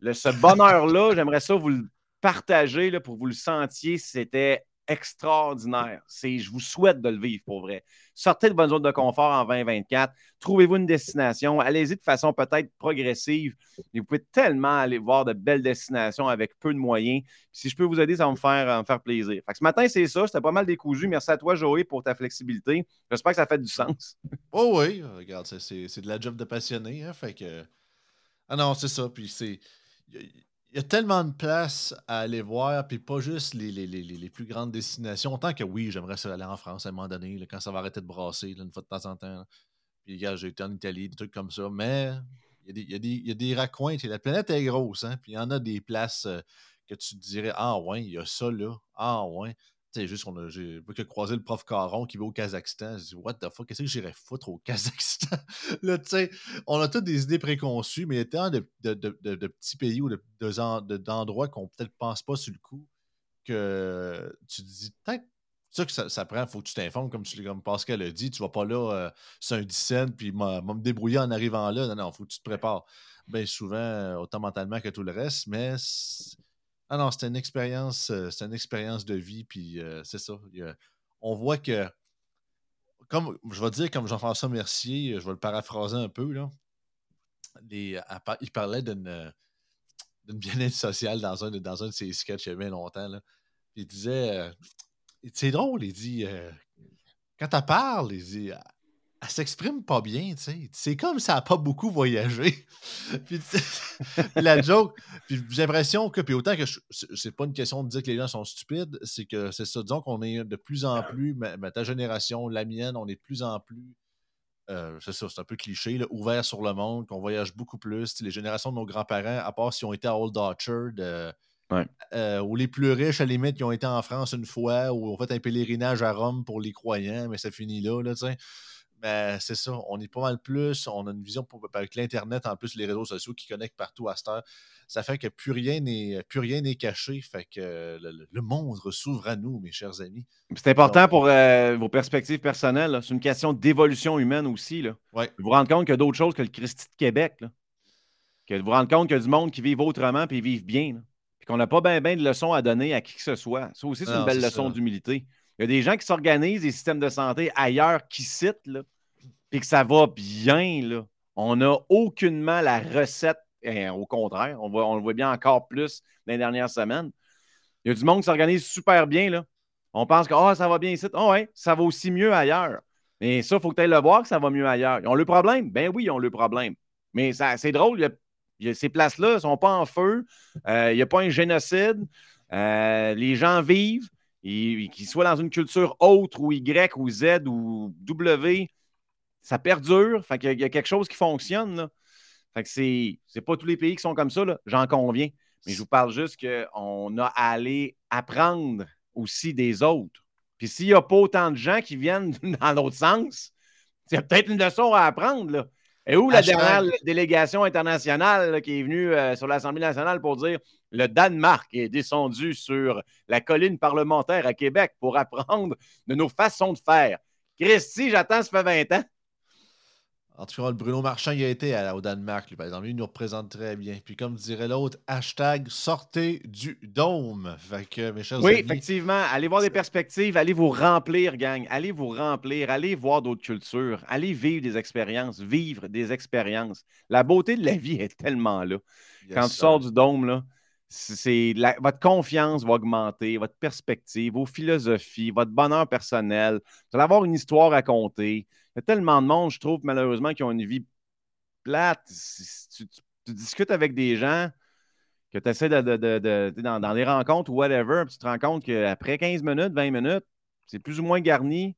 ce bonheur-là, j'aimerais ça vous le partager là, pour que vous le sentiez. C'était extraordinaire. Je vous souhaite de le vivre pour vrai. Sortez de votre zone de confort en 2024. Trouvez-vous une destination. Allez-y de façon peut-être progressive. vous pouvez tellement aller voir de belles destinations avec peu de moyens. si je peux vous aider, ça va me faire, me faire plaisir. ce matin, c'est ça. C'était pas mal décousu. Merci à toi, Joey, pour ta flexibilité. J'espère que ça fait du sens. Oh oui, regarde, c'est de la job de passionné. Hein, fait que... Ah non, c'est ça. Puis c'est il y a tellement de place à aller voir, puis pas juste les, les, plus grandes destinations. Tant que oui, j'aimerais aller en France à un moment donné, quand ça va arrêter de brasser, une fois de temps en temps. Puis, gars, j'ai été en Italie, des trucs comme ça. Mais il y, a des, y raccoins. La planète est grosse, hein? Puis il y en a des places euh, que tu dirais Ah ouais, il y a ça là. Ah ouais. C'est juste qu'on a, j'ai croisé le prof Caron qui va au Kazakhstan. Je dis, what the fuck, qu'est-ce que j'irais foutre au Kazakhstan? là, tu sais, on a toutes des idées préconçues, mais il y a tant de, de, de, petits pays ou d'endroits qu'on peut-être pense pas sur le coup que tu te dis, peut-être ça que ça, prend, faut que tu t'informes, comme, tu, comme Pascal a dit. Tu vas pas là, euh, c'est un 10 puis m'a me débrouiller en arrivant là. Non, non, faut que tu te prépares. Bien souvent, euh, autant mentalement que tout le reste, mais ah non, c'était une expérience, euh, une expérience de vie, puis c'est ça. on voit que, comme je vais dire, comme Jean-François Mercier, je vais le paraphraser un peu, là. il parlait d'une bien-être sociale dans un, dans un de ses sketchs il y a bien longtemps. Là. Il disait C'est drôle, il dit Quand tu parles, il dit elle s'exprime pas bien, tu sais. C'est comme ça n'a pas beaucoup voyagé. puis, la joke, puis j'ai l'impression que, puis autant que c'est pas une question de dire que les gens sont stupides, c'est que c'est ça, disons qu'on est de plus en plus, mais, ta génération, la mienne, on est de plus en plus, euh, c'est ça, c'est un peu cliché, là, ouvert sur le monde, qu'on voyage beaucoup plus. les générations de nos grands-parents, à part si on était à Old Orchard, euh, euh, ou les plus riches, à la limite, qui ont été en France une fois, ou ont fait un pèlerinage à Rome pour les croyants, mais ça finit là, là, tu sais. Ben, c'est ça, on est pas mal plus, on a une vision avec l'Internet, en plus les réseaux sociaux qui connectent partout à cette heure. Ça fait que plus rien n'est, plus rien n'est caché, fait que le, monde s'ouvre à nous, mes chers amis. C'est important pour euh, vos perspectives personnelles. C'est une question d'évolution humaine aussi. Là. Vous vous rendez compte qu'il y a d'autres choses que le Christi de Québec. Là. Que vous vous rendez compte qu'il y a du monde qui vit autrement puis vivent bien. Puis qu'on n'a pas bien ben de leçons à donner à qui que ce soit. Ça aussi, c'est une belle leçon d'humilité. Il y a des gens qui s'organisent des systèmes de santé ailleurs qui citent, puis que ça va bien. Là. On n'a aucunement la recette. Eh, au contraire, on, on le voit bien encore plus dans les dernières semaines. Il y a du monde qui s'organise super bien. Là. On pense que oh, ça va bien ici. Oh, ouais, ça va aussi mieux ailleurs. Mais ça, il faut que tu ailles le voir que ça va mieux ailleurs. Ils ont le problème? Ben oui, ils ont le problème. Mais c'est drôle, ces places-là ne sont pas en feu. Euh, il n'y a pas un génocide. Euh, les gens vivent qu'ils soient dans une culture autre ou Y ou Z ou W, ça perdure. Fait qu'il y a quelque chose qui fonctionne. Là. Fait que c'est, pas tous les pays qui sont comme ça, j'en conviens. Mais je vous parle juste qu'on a à aller apprendre aussi des autres. Puis s'il n'y a pas autant de gens qui viennent dans l'autre sens, c'est peut-être une leçon à apprendre. Là. Et où la dernière délégation internationale qui est venue euh, sur l'Assemblée nationale pour dire le Danemark est descendu sur la colline parlementaire à Québec pour apprendre de nos façons de faire. Christy, j'attends, ça fait 20 ans. En tout cas, le Bruno Marchand, il a été au Danemark, lui, par exemple. Il nous représente très bien. Puis, comme dirait l'autre, hashtag sortez du dôme. Fait que, mes chers Oui, amis, effectivement. Allez voir des perspectives. Allez vous remplir, gang. Allez vous remplir. Allez voir d'autres cultures. Allez vivre des expériences. Vivre des expériences. La beauté de la vie est tellement là. yes, Quand tu sors du dôme, là, c'est la- votre confiance va augmenter, votre perspective, vos philosophies, votre bonheur personnel. Vous allez avoir une histoire à compter. Il y a tellement de monde, je trouve, malheureusement, qui ont une vie plate. Tu, discutes avec des gens que tu essaies de, dans, dans des rencontres ou whatever, puis tu te rends compte qu'après 15 minutes, 20 minutes, c'est plus ou moins garni,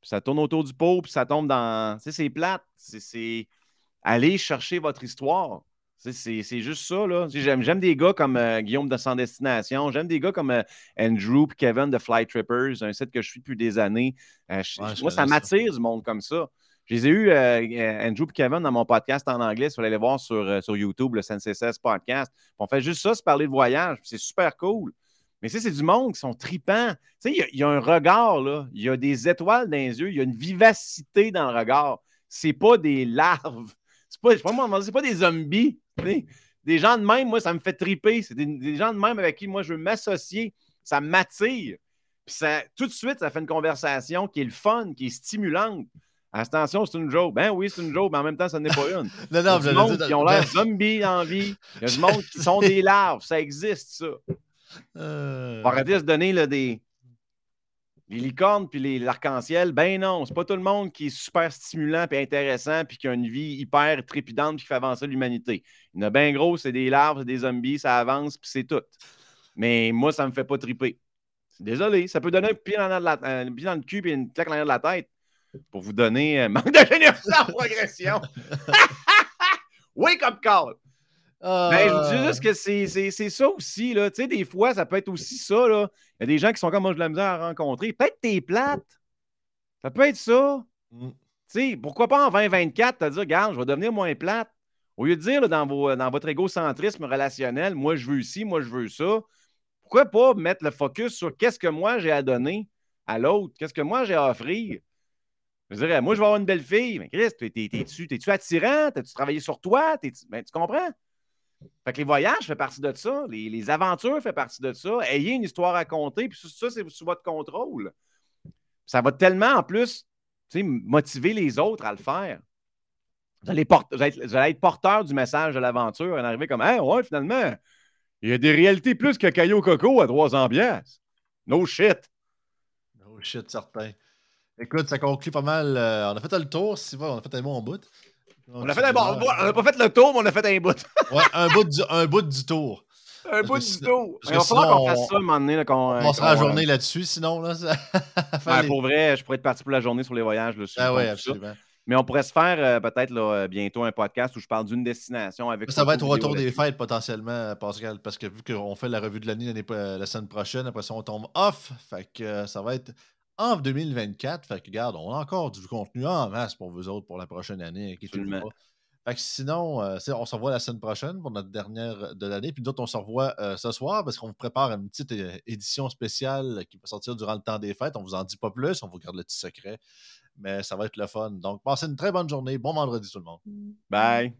puis ça tourne autour du pot, puis ça tombe dans. Tu sais, c'est plate. C'est-. Allez chercher votre histoire. C'est juste ça, là. J'aime des gars comme euh, Guillaume de Sans Destination. J'aime des gars comme euh, Andrew et Kevin de Fly Trippers, un site que je suis depuis des années. Euh, je- Ouais, je moi, ça m'attire du monde comme ça. Je les ai eu, euh, Andrew et Kevin, dans mon podcast en anglais. Il fallait aller voir sur, sur YouTube, le 16 podcast. On fait juste ça, se parler de voyage. C'est super cool. Mais c'est du monde qui sont tripants. Il y y, a un regard, là. Il y a des étoiles dans les yeux. Il y a une vivacité dans le regard. C'est pas des larves. C'est pas, pas pas des zombies. Des gens de même, moi, ça me fait triper. C'est des, des gens de même avec qui moi je veux m'associer. Ça m'attire. Puis ça, tout de suite, ça fait une conversation qui est le fun, qui est stimulante. Attention, c'est une joke. Ben oui, c'est une joke, mais en même temps, ça n'est pas une. Non, Il y a non, du monde qui ont l'air zombies en vie. Il y a du monde qui sont des larves. Ça existe, ça. Euh, On va arrêter de se donner là, des les licornes puis l'arc-en-ciel. Ben non, c'est pas tout le monde qui est super stimulant puis intéressant puis qui a une vie hyper trépidante puis qui fait avancer l'humanité. Il y en a bien gros, c'est des larves, c'est des zombies, ça avance puis c'est tout. Mais moi, ça me fait pas triper. Désolé, ça peut donner un pied dans, un pied dans le cul et une claque dans de la tête pour vous donner un manque de générosité en progression. Wake up call! Ben, je vous dis ah, juste que c'est- ça aussi. Là. Tu sais, des fois, ça peut être aussi ça. Là. Il y a des gens qui sont comme moi, de la misère à rencontrer. Peut-être que t'es plate. Ça peut être ça. Mm. Tu sais, pourquoi pas en 2024 te dire, regarde, je vais devenir moins plate. Au lieu de dire là, dans, vos, dans votre égocentrisme relationnel, moi je veux ici, moi je veux ça, pourquoi pas mettre le focus sur qu'est-ce que moi j'ai à donner à l'autre, qu'est-ce que moi j'ai à offrir? Je dirais, moi je vais avoir une belle fille. Mais Chris, t'es- t'es- t'es-tu attirant? T'as-tu travaillé sur toi? Ben, tu comprends? Fait que les voyages font partie de ça, les, les aventures font partie de ça. Ayez une histoire à conter, puis ça, c'est sous votre contrôle. Ça va tellement en plus motiver les autres à le faire. Vous allez, être, porteur du message de l'aventure, en arriver comme Hey, ouais, finalement, il y a des réalités plus que Caillou Coco à 300 piastres. No shit. Oh shit, certain. Écoute, ça conclut pas mal. euh, on a fait le tour, si on a fait un bon bout. On a fait un bon, on n'a pas fait le tour, mais on a fait un bout. Ouais, un bout du, un bout du tour. un bout du tour. parce Il va que falloir qu'on sinon, fasse ça un moment donné. là, qu'on- On passera la euh, journée là-dessus, sinon. Là, ça... faire Ouais, les- pour vrai, je pourrais être parti pour la journée sur les voyages. Là, sur Ah ça. absolument. Mais on pourrait se faire euh, peut-être là, euh, bientôt un podcast où je parle d'une destination avec. Ça va être au retour des fêtes potentiellement, Pascal, parce que vu qu'on fait la revue de l'année la semaine prochaine, après ça on tombe off. Fait que euh, ça va être en 2024. Fait que regarde, on a encore du contenu en masse pour vous autres pour la prochaine année. Absolument. Fait que sinon, euh, on se revoit la semaine prochaine pour notre dernière de l'année. Puis d'autres, on se revoit euh, ce soir parce qu'on vous prépare une petite euh, édition spéciale qui va sortir durant le temps des fêtes. On vous en dit pas plus, on vous garde le petit secret. Mais ça va être le fun. Donc, passez une très bonne journée. Bon vendredi tout le monde. Bye.